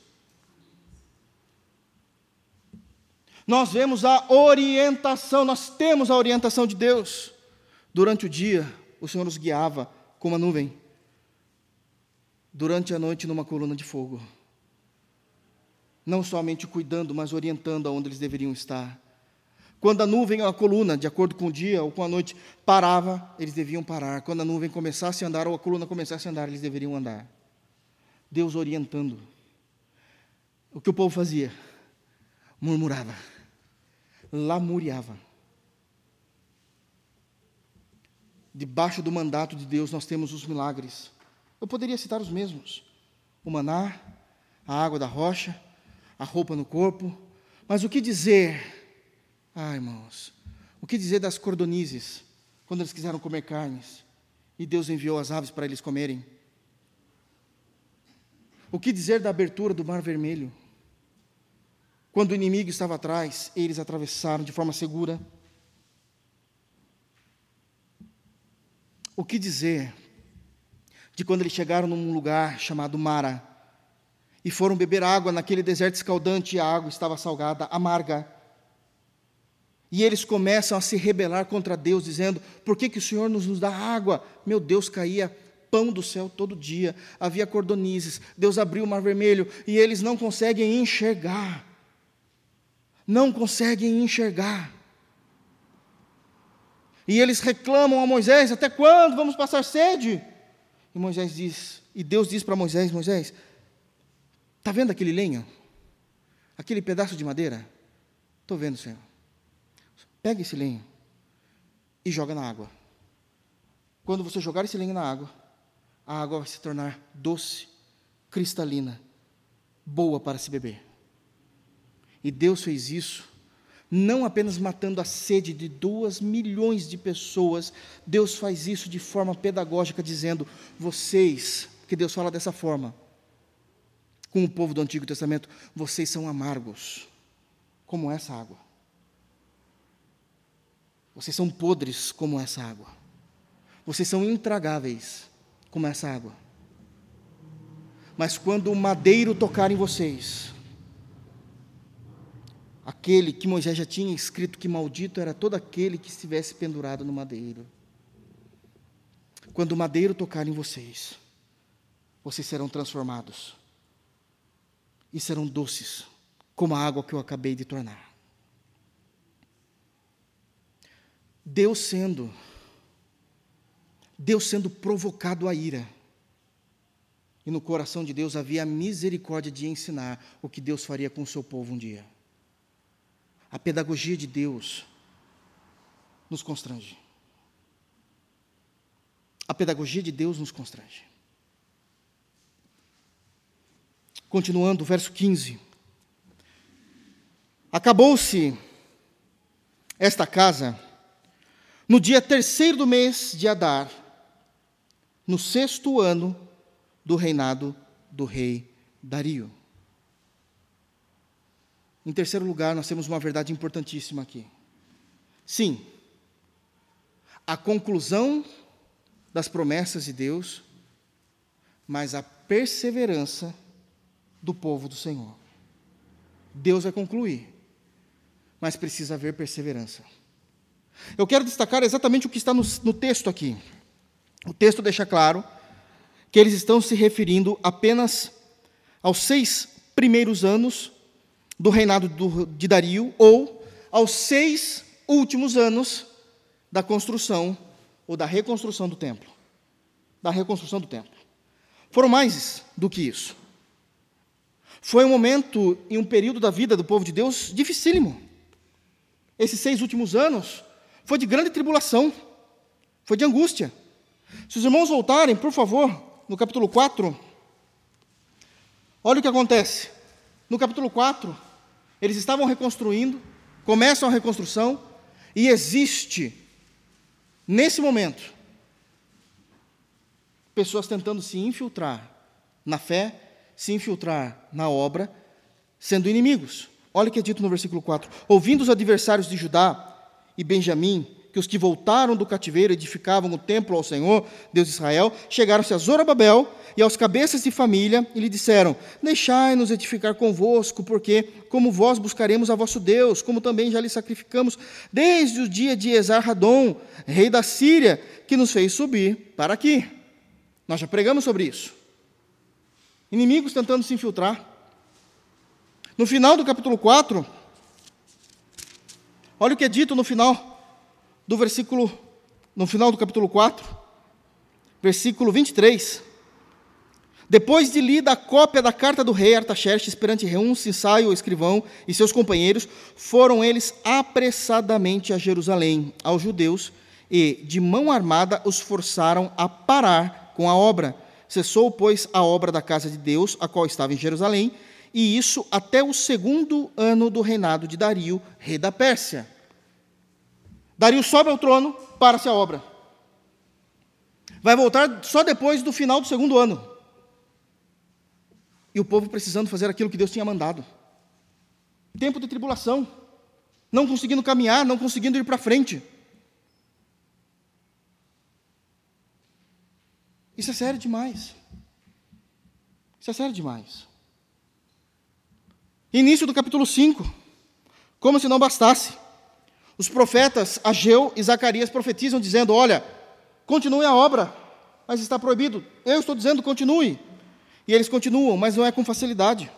Nós vemos a orientação, nós temos a orientação de Deus. Durante o dia, o Senhor nos guiava com uma nuvem durante a noite numa coluna de fogo. Não somente cuidando, mas orientando aonde eles deveriam estar. Quando a nuvem ou a coluna, de acordo com o dia ou com a noite, parava, eles deviam parar. Quando a nuvem começasse a andar ou a coluna começasse a andar, eles deveriam andar. Deus orientando. O que o povo fazia? Murmurava, lamuriava. Debaixo do mandato de Deus nós temos os milagres. Eu poderia citar os mesmos: o maná, a água da rocha, a roupa no corpo. Mas o que dizer, ah, irmãos, o que dizer das cordonizes, quando eles quiseram comer carnes e Deus enviou as aves para eles comerem? O que dizer da abertura do Mar Vermelho? Quando o inimigo estava atrás, eles atravessaram de forma segura. O que dizer de quando eles chegaram num lugar chamado Mara e foram beber água naquele deserto escaldante e a água estava salgada, amarga. E eles começam a se rebelar contra Deus, dizendo: Por que, que o Senhor nos, nos dá água? Meu Deus, caía pão do céu todo dia, havia cordonizes, Deus abriu o mar vermelho e eles não conseguem enxergar. Não conseguem enxergar. E eles reclamam a Moisés: Até quando vamos passar sede? E Moisés diz, e Deus diz para Moisés: Moisés, está vendo aquele lenho? Aquele pedaço de madeira? Estou vendo, Senhor. Pega esse lenho e joga na água. Quando você jogar esse lenho na água, a água vai se tornar doce, cristalina, boa para se beber. E Deus fez isso, não apenas matando a sede de duas milhões de pessoas, Deus faz isso de forma pedagógica, dizendo: vocês, que Deus fala dessa forma, com o povo do Antigo Testamento, vocês são amargos, como essa água. Vocês são podres como essa água. Vocês são intragáveis como essa água. Mas quando o madeiro tocar em vocês, aquele que Moisés já tinha escrito que maldito era todo aquele que estivesse pendurado no madeiro. Quando o madeiro tocar em vocês, vocês serão transformados e serão doces, como a água que eu acabei de tornar. Deus sendo Deus sendo provocado à ira. E no coração de Deus havia a misericórdia de ensinar o que Deus faria com o seu povo um dia. A pedagogia de Deus nos constrange. A pedagogia de Deus nos constrange. Continuando, verso 15. Acabou-se esta casa no dia terceiro do mês de Adar, no sexto ano do reinado do rei Dario. Em terceiro lugar, nós temos uma verdade importantíssima aqui. Sim, a conclusão das promessas de Deus, mas a perseverança do povo do Senhor. Deus vai concluir, mas precisa haver perseverança. Eu quero destacar exatamente o que está no, no texto aqui. O texto deixa claro que eles estão se referindo apenas aos seis primeiros anos do reinado do, de Dario, ou aos seis últimos anos da construção ou da reconstrução do templo. Da reconstrução do templo. Foram mais do que isso. Foi um momento e um período da vida do povo de Deus dificílimo. Esses seis últimos anos foi de grande tribulação, foi de angústia. Se os irmãos voltarem, por favor, no capítulo 4, olha o que acontece. No capítulo 4, eles estavam reconstruindo, começam a reconstrução, e existe, nesse momento, pessoas tentando se infiltrar na fé, se infiltrar na obra, sendo inimigos. Olha o que é dito no versículo 4: Ouvindo os adversários de Judá e Benjamim, que os que voltaram do cativeiro edificavam o templo ao Senhor, Deus de Israel, chegaram-se a Zorobabel e aos cabeças de família e lhe disseram: Deixai-nos edificar convosco, porque, como vós buscaremos a vosso Deus, como também já lhe sacrificamos desde o dia de Esar-Radon, rei da Síria, que nos fez subir para aqui. Nós já pregamos sobre isso. Inimigos tentando se infiltrar. No final do capítulo 4, Olha o que é dito no final do versículo, no final do capítulo 4, versículo 23. Depois de lida a cópia da carta do rei Artaxerxes perante Reum, Sinsai, o escrivão, e seus companheiros, foram eles apressadamente a Jerusalém, aos judeus, e, de mão armada, os forçaram a parar com a obra. Cessou, pois, a obra da casa de Deus, a qual estava em Jerusalém, e isso até o segundo ano do reinado de Dario, rei da Pérsia. Dario sobe ao trono, para-se a obra. Vai voltar só depois do final do segundo ano. E o povo precisando fazer aquilo que Deus tinha mandado. Tempo de tribulação, não conseguindo caminhar, não conseguindo ir para frente. Isso é sério demais. Isso é sério demais. Início do capítulo 5. Como se não bastasse. Os profetas Ageu e Zacarias profetizam dizendo: Olha, continue a obra, mas está proibido. Eu estou dizendo continue. E eles continuam, mas não é com facilidade.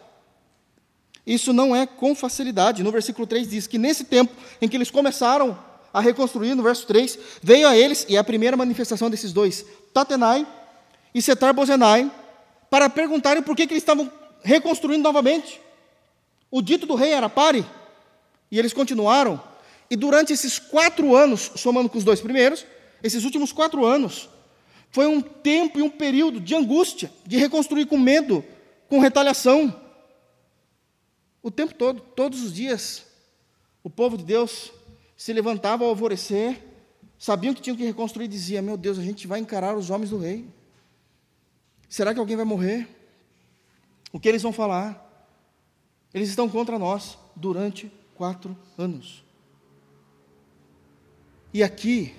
Isso não é com facilidade. No versículo 3 diz que nesse tempo em que eles começaram a reconstruir, no verso 3, veio a eles, e é a primeira manifestação desses dois, Tatenai e Setar Bozenai, para perguntarem por que, que eles estavam reconstruindo novamente. O dito do rei era pare, e eles continuaram. E durante esses quatro anos, somando com os dois primeiros, esses últimos quatro anos, foi um tempo e um período de angústia, de reconstruir com medo, com retaliação. O tempo todo, todos os dias, o povo de Deus se levantava ao alvorecer, sabiam que tinham que reconstruir e dizia: Meu Deus, a gente vai encarar os homens do rei. Será que alguém vai morrer? O que eles vão falar? Eles estão contra nós durante quatro anos. E aqui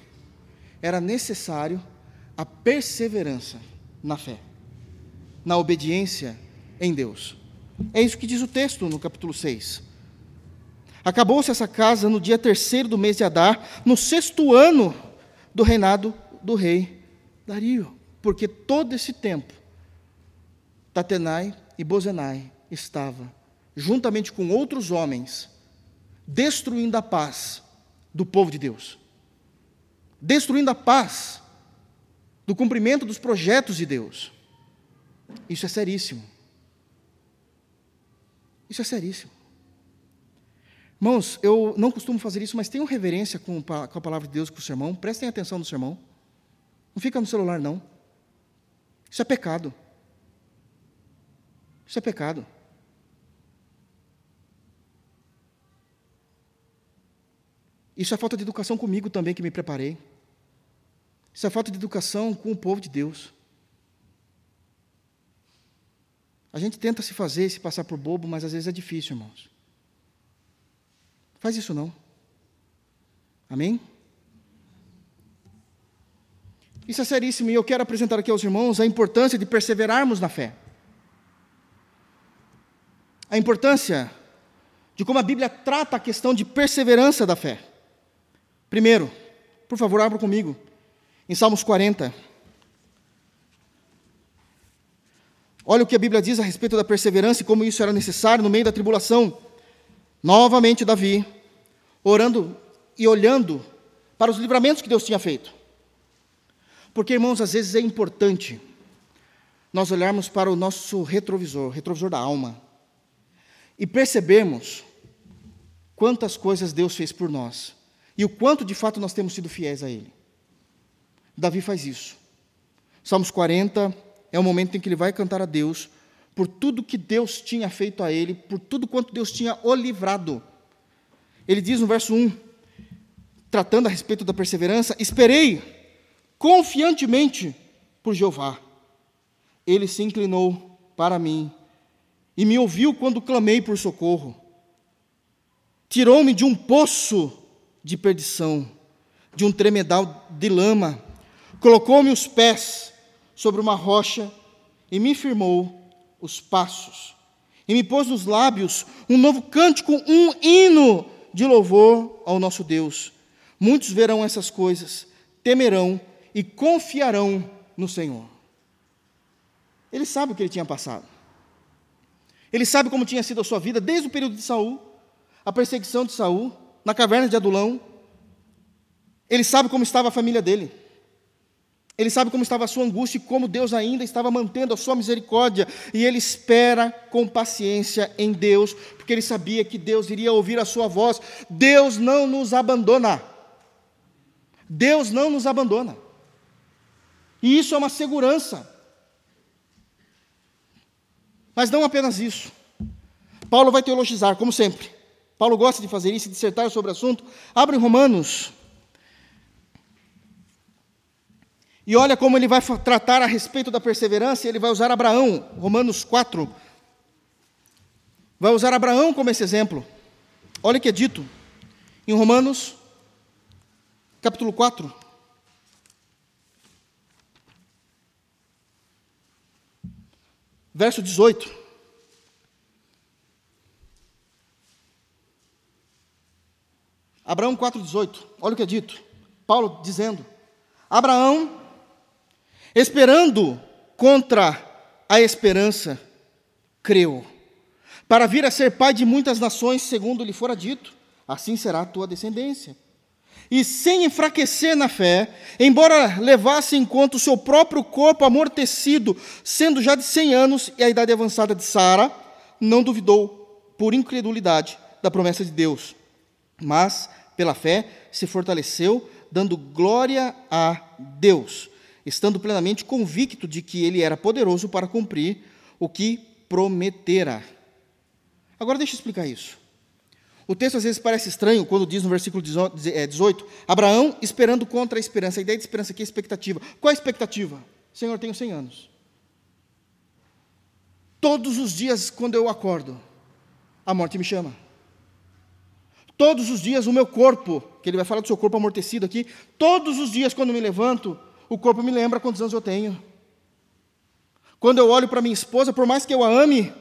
era necessário a perseverança na fé, na obediência em Deus. É isso que diz o texto no capítulo 6. Acabou-se essa casa no dia terceiro do mês de Adar, no sexto ano do reinado do rei Dario, porque todo esse tempo Tatenai e Bozenai estava, juntamente com outros homens, destruindo a paz do povo de Deus, destruindo a paz do cumprimento dos projetos de Deus. Isso é seríssimo. Isso é seríssimo. Irmãos, eu não costumo fazer isso, mas tenham reverência com, a palavra de Deus, com o sermão. Prestem atenção no sermão. Não fica no celular, não. Isso é pecado. Isso é pecado. Isso é falta de educação comigo também, que me preparei. Isso é falta de educação com o povo de Deus. A gente tenta se fazer, se passar por bobo, mas às vezes é difícil, irmãos. Faz isso não. Amém? Isso é seríssimo e eu quero apresentar aqui aos irmãos a importância de perseverarmos na fé. A importância de como a Bíblia trata a questão de perseverança da fé. Primeiro, por favor, abra comigo, em Salmos 40. Olha o que a Bíblia diz a respeito da perseverança e como isso era necessário no meio da tribulação. Novamente, Davi, orando e olhando para os livramentos que Deus tinha feito. Porque, irmãos, às vezes é importante nós olharmos para o nosso retrovisor, retrovisor da alma, e percebermos quantas coisas Deus fez por nós e o quanto de fato nós temos sido fiéis a Ele. Davi faz isso. Salmos 40, é o momento em que ele vai cantar a Deus por tudo que Deus tinha feito a ele, por tudo quanto Deus tinha o livrado. Ele diz no verso 1, tratando a respeito da perseverança: Esperei confiantemente por Jeová. Ele se inclinou para mim e me ouviu quando clamei por socorro. Tirou-me de um poço de perdição, de um tremedal de lama, colocou-me os pés sobre uma rocha e me firmou os passos. E me pôs nos lábios um novo cântico, um hino de louvor ao nosso Deus. Muitos verão essas coisas, temerão e confiarão no Senhor. Ele sabe o que ele tinha passado. Ele sabe como tinha sido a sua vida desde o período de Saul, a perseguição de Saul, na caverna de Adulão. Ele sabe como estava a família dele. Ele sabe como estava a sua angústia e como Deus ainda estava mantendo a sua misericórdia. E ele espera com paciência em Deus, porque ele sabia que Deus iria ouvir a sua voz. Deus não nos abandona. Deus não nos abandona. E isso é uma segurança. Mas não apenas isso. Paulo vai teologizar, como sempre. Paulo gosta de fazer isso, dissertar sobre o assunto. Abre Romanos E olha como ele vai tratar a respeito da perseverança, ele vai usar Abraão, Romanos 4. Vai usar Abraão como esse exemplo. Olha o que é dito em Romanos, capítulo 4. Verso 18. Abraão 4,18. Olha o que é dito. Paulo dizendo: Abraão esperando contra a esperança, creu, para vir a ser pai de muitas nações, segundo lhe fora dito, assim será a tua descendência. E sem enfraquecer na fé, embora levasse em conta o seu próprio corpo amortecido, sendo já de cem anos e a idade avançada de Sara, não duvidou, por incredulidade, da promessa de Deus, mas, pela fé, se fortaleceu, dando glória a Deus, estando plenamente convicto de que ele era poderoso para cumprir o que prometera. Agora deixa eu explicar isso. O texto às vezes parece estranho quando diz no versículo 18: é, Abraão esperando contra a esperança. A ideia de esperança aqui é expectativa. Qual é a expectativa? Senhor, tenho 100 anos. Todos os dias, quando eu acordo, a morte me chama. Todos os dias, o meu corpo, que ele vai falar do seu corpo amortecido aqui, todos os dias, quando me levanto, o corpo me lembra quantos anos eu tenho. Quando eu olho para minha esposa, por mais que eu a ame,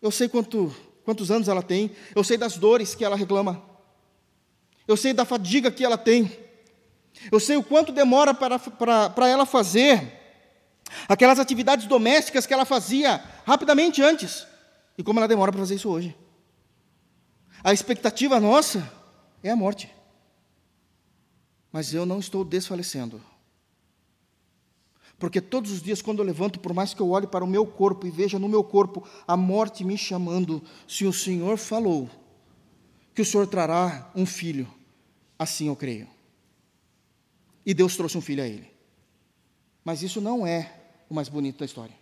eu sei quanto, quantos anos ela tem, eu sei das dores que ela reclama, eu sei da fadiga que ela tem, eu sei o quanto demora para, para, para ela fazer aquelas atividades domésticas que ela fazia rapidamente antes, e como ela demora para fazer isso hoje. A expectativa nossa é a morte. Mas eu não estou desfalecendo. Porque todos os dias, quando eu levanto, por mais que eu olhe para o meu corpo e veja no meu corpo a morte me chamando, se o Senhor falou que o Senhor trará um filho, assim eu creio. E Deus trouxe um filho a ele. Mas isso não é o mais bonito da história.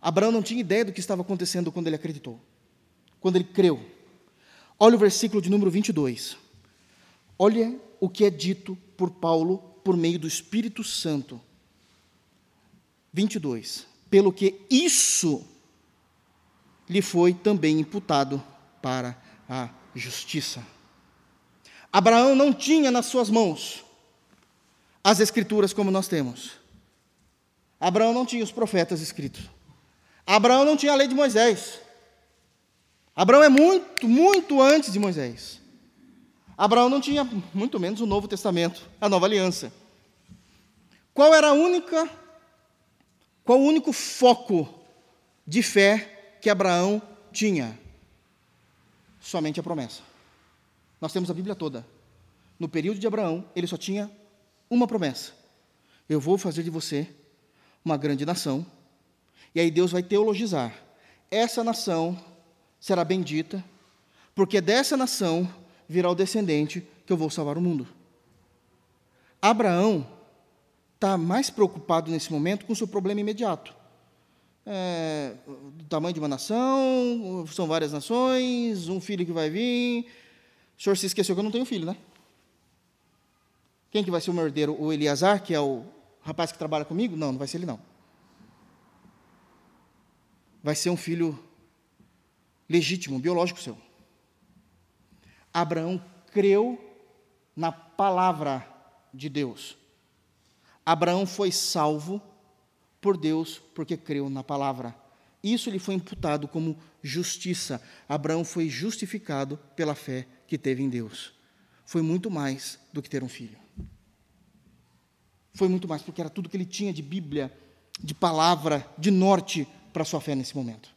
Abraão não tinha ideia do que estava acontecendo quando ele acreditou, quando ele creu. Olha o versículo de número 22. Olha o que é dito por Paulo por meio do Espírito Santo 22. Pelo que isso lhe foi também imputado para a justiça. Abraão não tinha nas suas mãos as escrituras como nós temos. Abraão não tinha os profetas escritos. Abraão não tinha a lei de Moisés. Abraão é muito, muito antes de Moisés. Abraão não tinha, muito menos, o Novo Testamento, a nova aliança. Qual era a única qual o único foco de fé que Abraão tinha? Somente a promessa. Nós temos a Bíblia toda. No período de Abraão, ele só tinha uma promessa: Eu vou fazer de você uma grande nação. E aí Deus vai teologizar. Essa nação será bendita, porque dessa nação virá o descendente que eu vou salvar o mundo. Abraão está mais preocupado nesse momento com o seu problema imediato. É, do tamanho de uma nação, são várias nações, um filho que vai vir. O senhor se esqueceu que eu não tenho filho, né? Quem que vai ser o meu herdeiro? O Eliasar, que é o rapaz que trabalha comigo? Não, não vai ser ele não. Vai ser um filho legítimo, biológico seu. Abraão creu na palavra de Deus. Abraão foi salvo por Deus porque creu na palavra. Isso lhe foi imputado como justiça. Abraão foi justificado pela fé que teve em Deus. Foi muito mais do que ter um filho. Foi muito mais, porque era tudo que ele tinha de Bíblia, de palavra, de norte para sua fé nesse momento.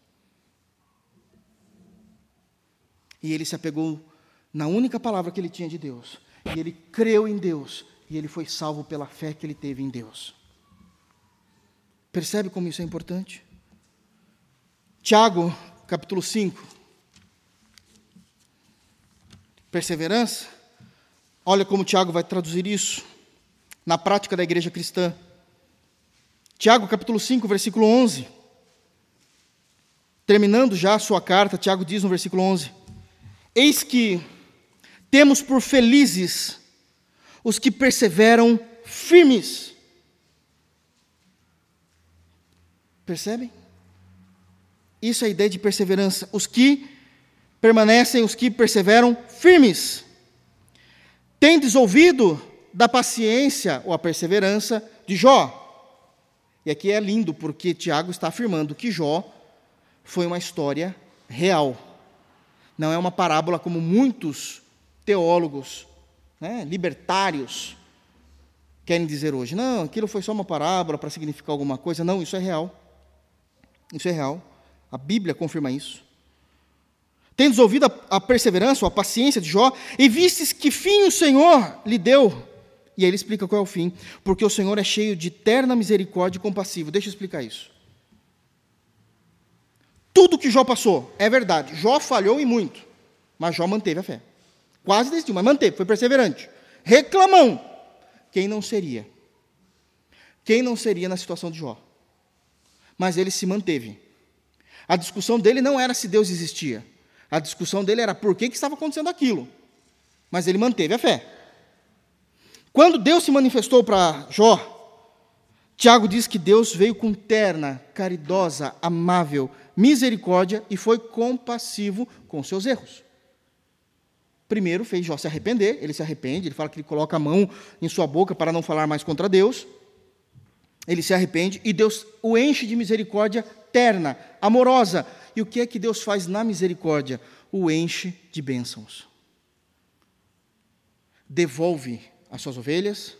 E ele se apegou na única palavra que ele tinha de Deus. E ele creu em Deus e ele foi salvo pela fé que ele teve em Deus. Percebe como isso é importante? Tiago, capítulo 5. Perseverança. Olha como Tiago vai traduzir isso na prática da igreja cristã. Tiago, capítulo 5, versículo 11. Terminando já a sua carta, Tiago diz no versículo 11: Eis que temos por felizes os que perseveram firmes. Percebem? Isso é a ideia de perseverança. Os que permanecem, os que perseveram firmes. Tendes ouvido da paciência ou a perseverança de Jó. E aqui é lindo, porque Tiago está afirmando que Jó foi uma história real. Não é uma parábola como muitos teólogos né, libertários querem dizer hoje. Não, aquilo foi só uma parábola para significar alguma coisa. Não, isso é real. Isso é real. A Bíblia confirma isso. Tendes ouvido a, a perseverança, ou a paciência de Jó, e vistes que fim o Senhor lhe deu. E aí ele explica qual é o fim. Porque o Senhor é cheio de terna misericórdia e compassivo. Deixa eu explicar isso. Tudo que Jó passou é verdade. Jó falhou e muito, mas Jó manteve a fé. Quase desistiu, mas manteve, foi perseverante. Reclamão. Quem não seria? Quem não seria na situação de Jó? Mas ele se manteve. A discussão dele não era se Deus existia. A discussão dele era por que, que estava acontecendo aquilo. Mas ele manteve a fé. Quando Deus se manifestou para Jó, Tiago diz que Deus veio com terna, caridosa, amável, misericórdia e foi compassivo com seus erros. Primeiro fez Jó se arrepender, ele se arrepende, ele fala que ele coloca a mão em sua boca para não falar mais contra Deus. Ele se arrepende e Deus o enche de misericórdia terna, amorosa. E o que é que Deus faz na misericórdia? O enche de bênçãos. Devolve as suas ovelhas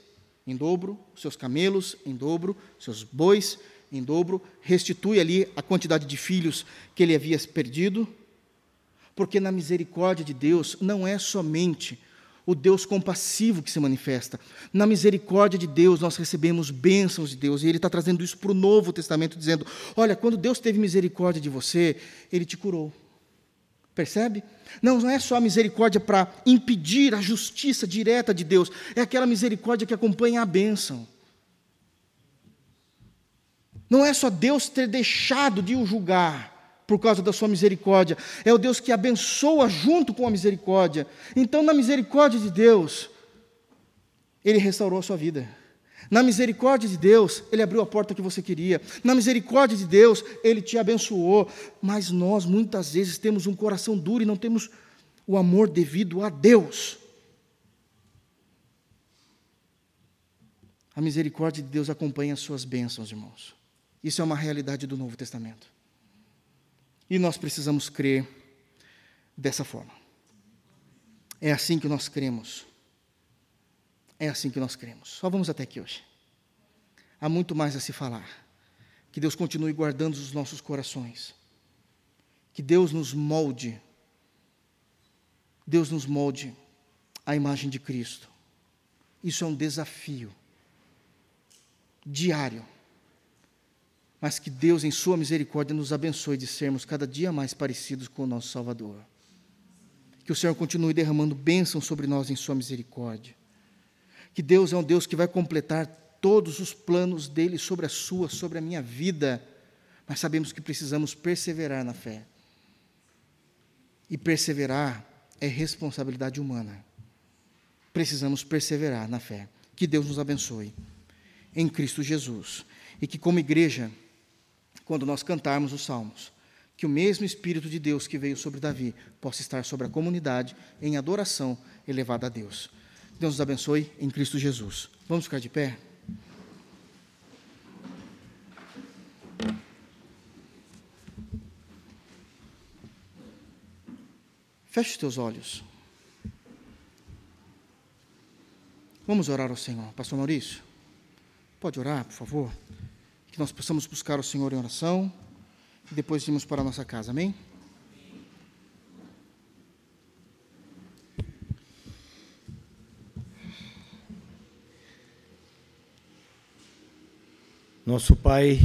em dobro, seus camelos em dobro, seus bois em dobro, restitui ali a quantidade de filhos que ele havia perdido porque na misericórdia de Deus não é somente o Deus compassivo que se manifesta. Na misericórdia de Deus nós recebemos bênçãos de Deus, e Ele está trazendo isso para o Novo Testamento, dizendo: olha, quando Deus teve misericórdia de você, Ele te curou. Percebe? Não, não é só a misericórdia para impedir a justiça direta de Deus, é aquela misericórdia que acompanha a bênção. Não é só Deus ter deixado de o julgar, por causa da sua misericórdia. É o Deus que abençoa junto com a misericórdia. Então, na misericórdia de Deus, Ele restaurou a sua vida. Na misericórdia de Deus, Ele abriu a porta que você queria. Na misericórdia de Deus, Ele te abençoou. Mas nós, muitas vezes, temos um coração duro e não temos o amor devido a Deus. A misericórdia de Deus acompanha as suas bênçãos, irmãos. Isso é uma realidade do Novo Testamento. E nós precisamos crer dessa forma. É assim que nós cremos. É assim que nós cremos. Só vamos até aqui hoje. Há muito mais a se falar. Que Deus continue guardando os nossos corações. Que Deus nos molde. Deus nos molde a imagem de Cristo. Isso é um desafio diário mas que Deus, em Sua misericórdia, nos abençoe de sermos cada dia mais parecidos com o nosso Salvador. Que o Senhor continue derramando bênçãos sobre nós em Sua misericórdia. Que Deus é um Deus que vai completar todos os planos dele sobre a sua, sobre a minha vida, mas sabemos que precisamos perseverar na fé. E perseverar é responsabilidade humana. Precisamos perseverar na fé. Que Deus nos abençoe em Cristo Jesus. E que, como igreja, quando nós cantarmos os salmos. Que o mesmo Espírito de Deus que veio sobre Davi possa estar sobre a comunidade em adoração elevada a Deus. Deus nos abençoe em Cristo Jesus. Vamos ficar de pé? Feche os teus olhos. Vamos orar ao Senhor. Pastor Maurício, pode orar, por favor? Que nós possamos buscar o Senhor em oração e depois irmos para a nossa casa. Amém? Nosso Pai,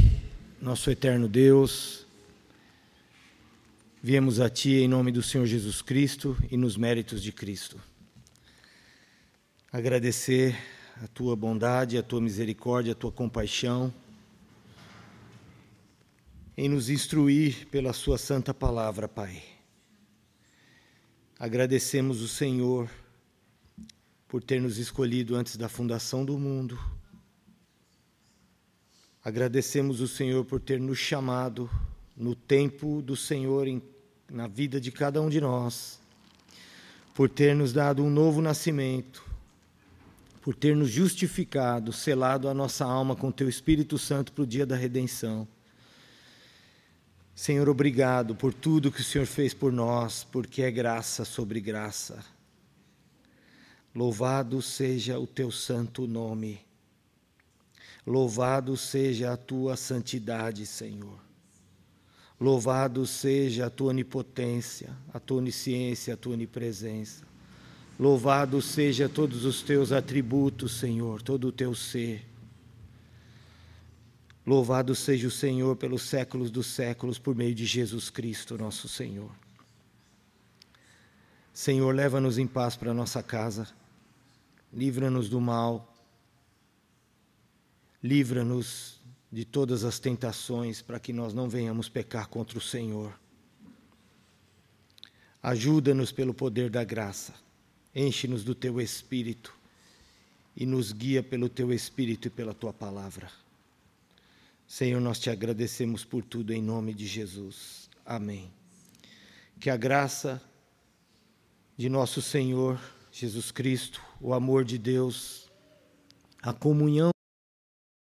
nosso eterno Deus, viemos a Ti em nome do Senhor Jesus Cristo e nos méritos de Cristo. Agradecer a Tua bondade, a Tua misericórdia, a Tua compaixão em nos instruir pela Sua santa palavra, Pai. Agradecemos o Senhor por ter nos escolhido antes da fundação do mundo. Agradecemos o Senhor por ter nos chamado no tempo do Senhor em, na vida de cada um de nós, por ter nos dado um novo nascimento, por ter nos justificado, selado a nossa alma com Teu Espírito Santo para o dia da redenção. Senhor, obrigado por tudo que o Senhor fez por nós, porque é graça sobre graça. Louvado seja o teu santo nome. Louvado seja a tua santidade, Senhor. Louvado seja a tua onipotência, a tua onisciência, a tua onipresença. Louvado seja todos os teus atributos, Senhor, todo o teu ser. Louvado seja o Senhor pelos séculos dos séculos, por meio de Jesus Cristo, nosso Senhor. Senhor, leva-nos em paz para nossa casa, livra-nos do mal, livra-nos de todas as tentações, para que nós não venhamos pecar contra o Senhor. Ajuda-nos pelo poder da graça, enche-nos do teu Espírito e nos guia pelo teu Espírito e pela tua palavra. Senhor, nós te agradecemos por tudo em nome de Jesus. Amém. Que a graça de nosso Senhor Jesus Cristo, o amor de Deus, a comunhão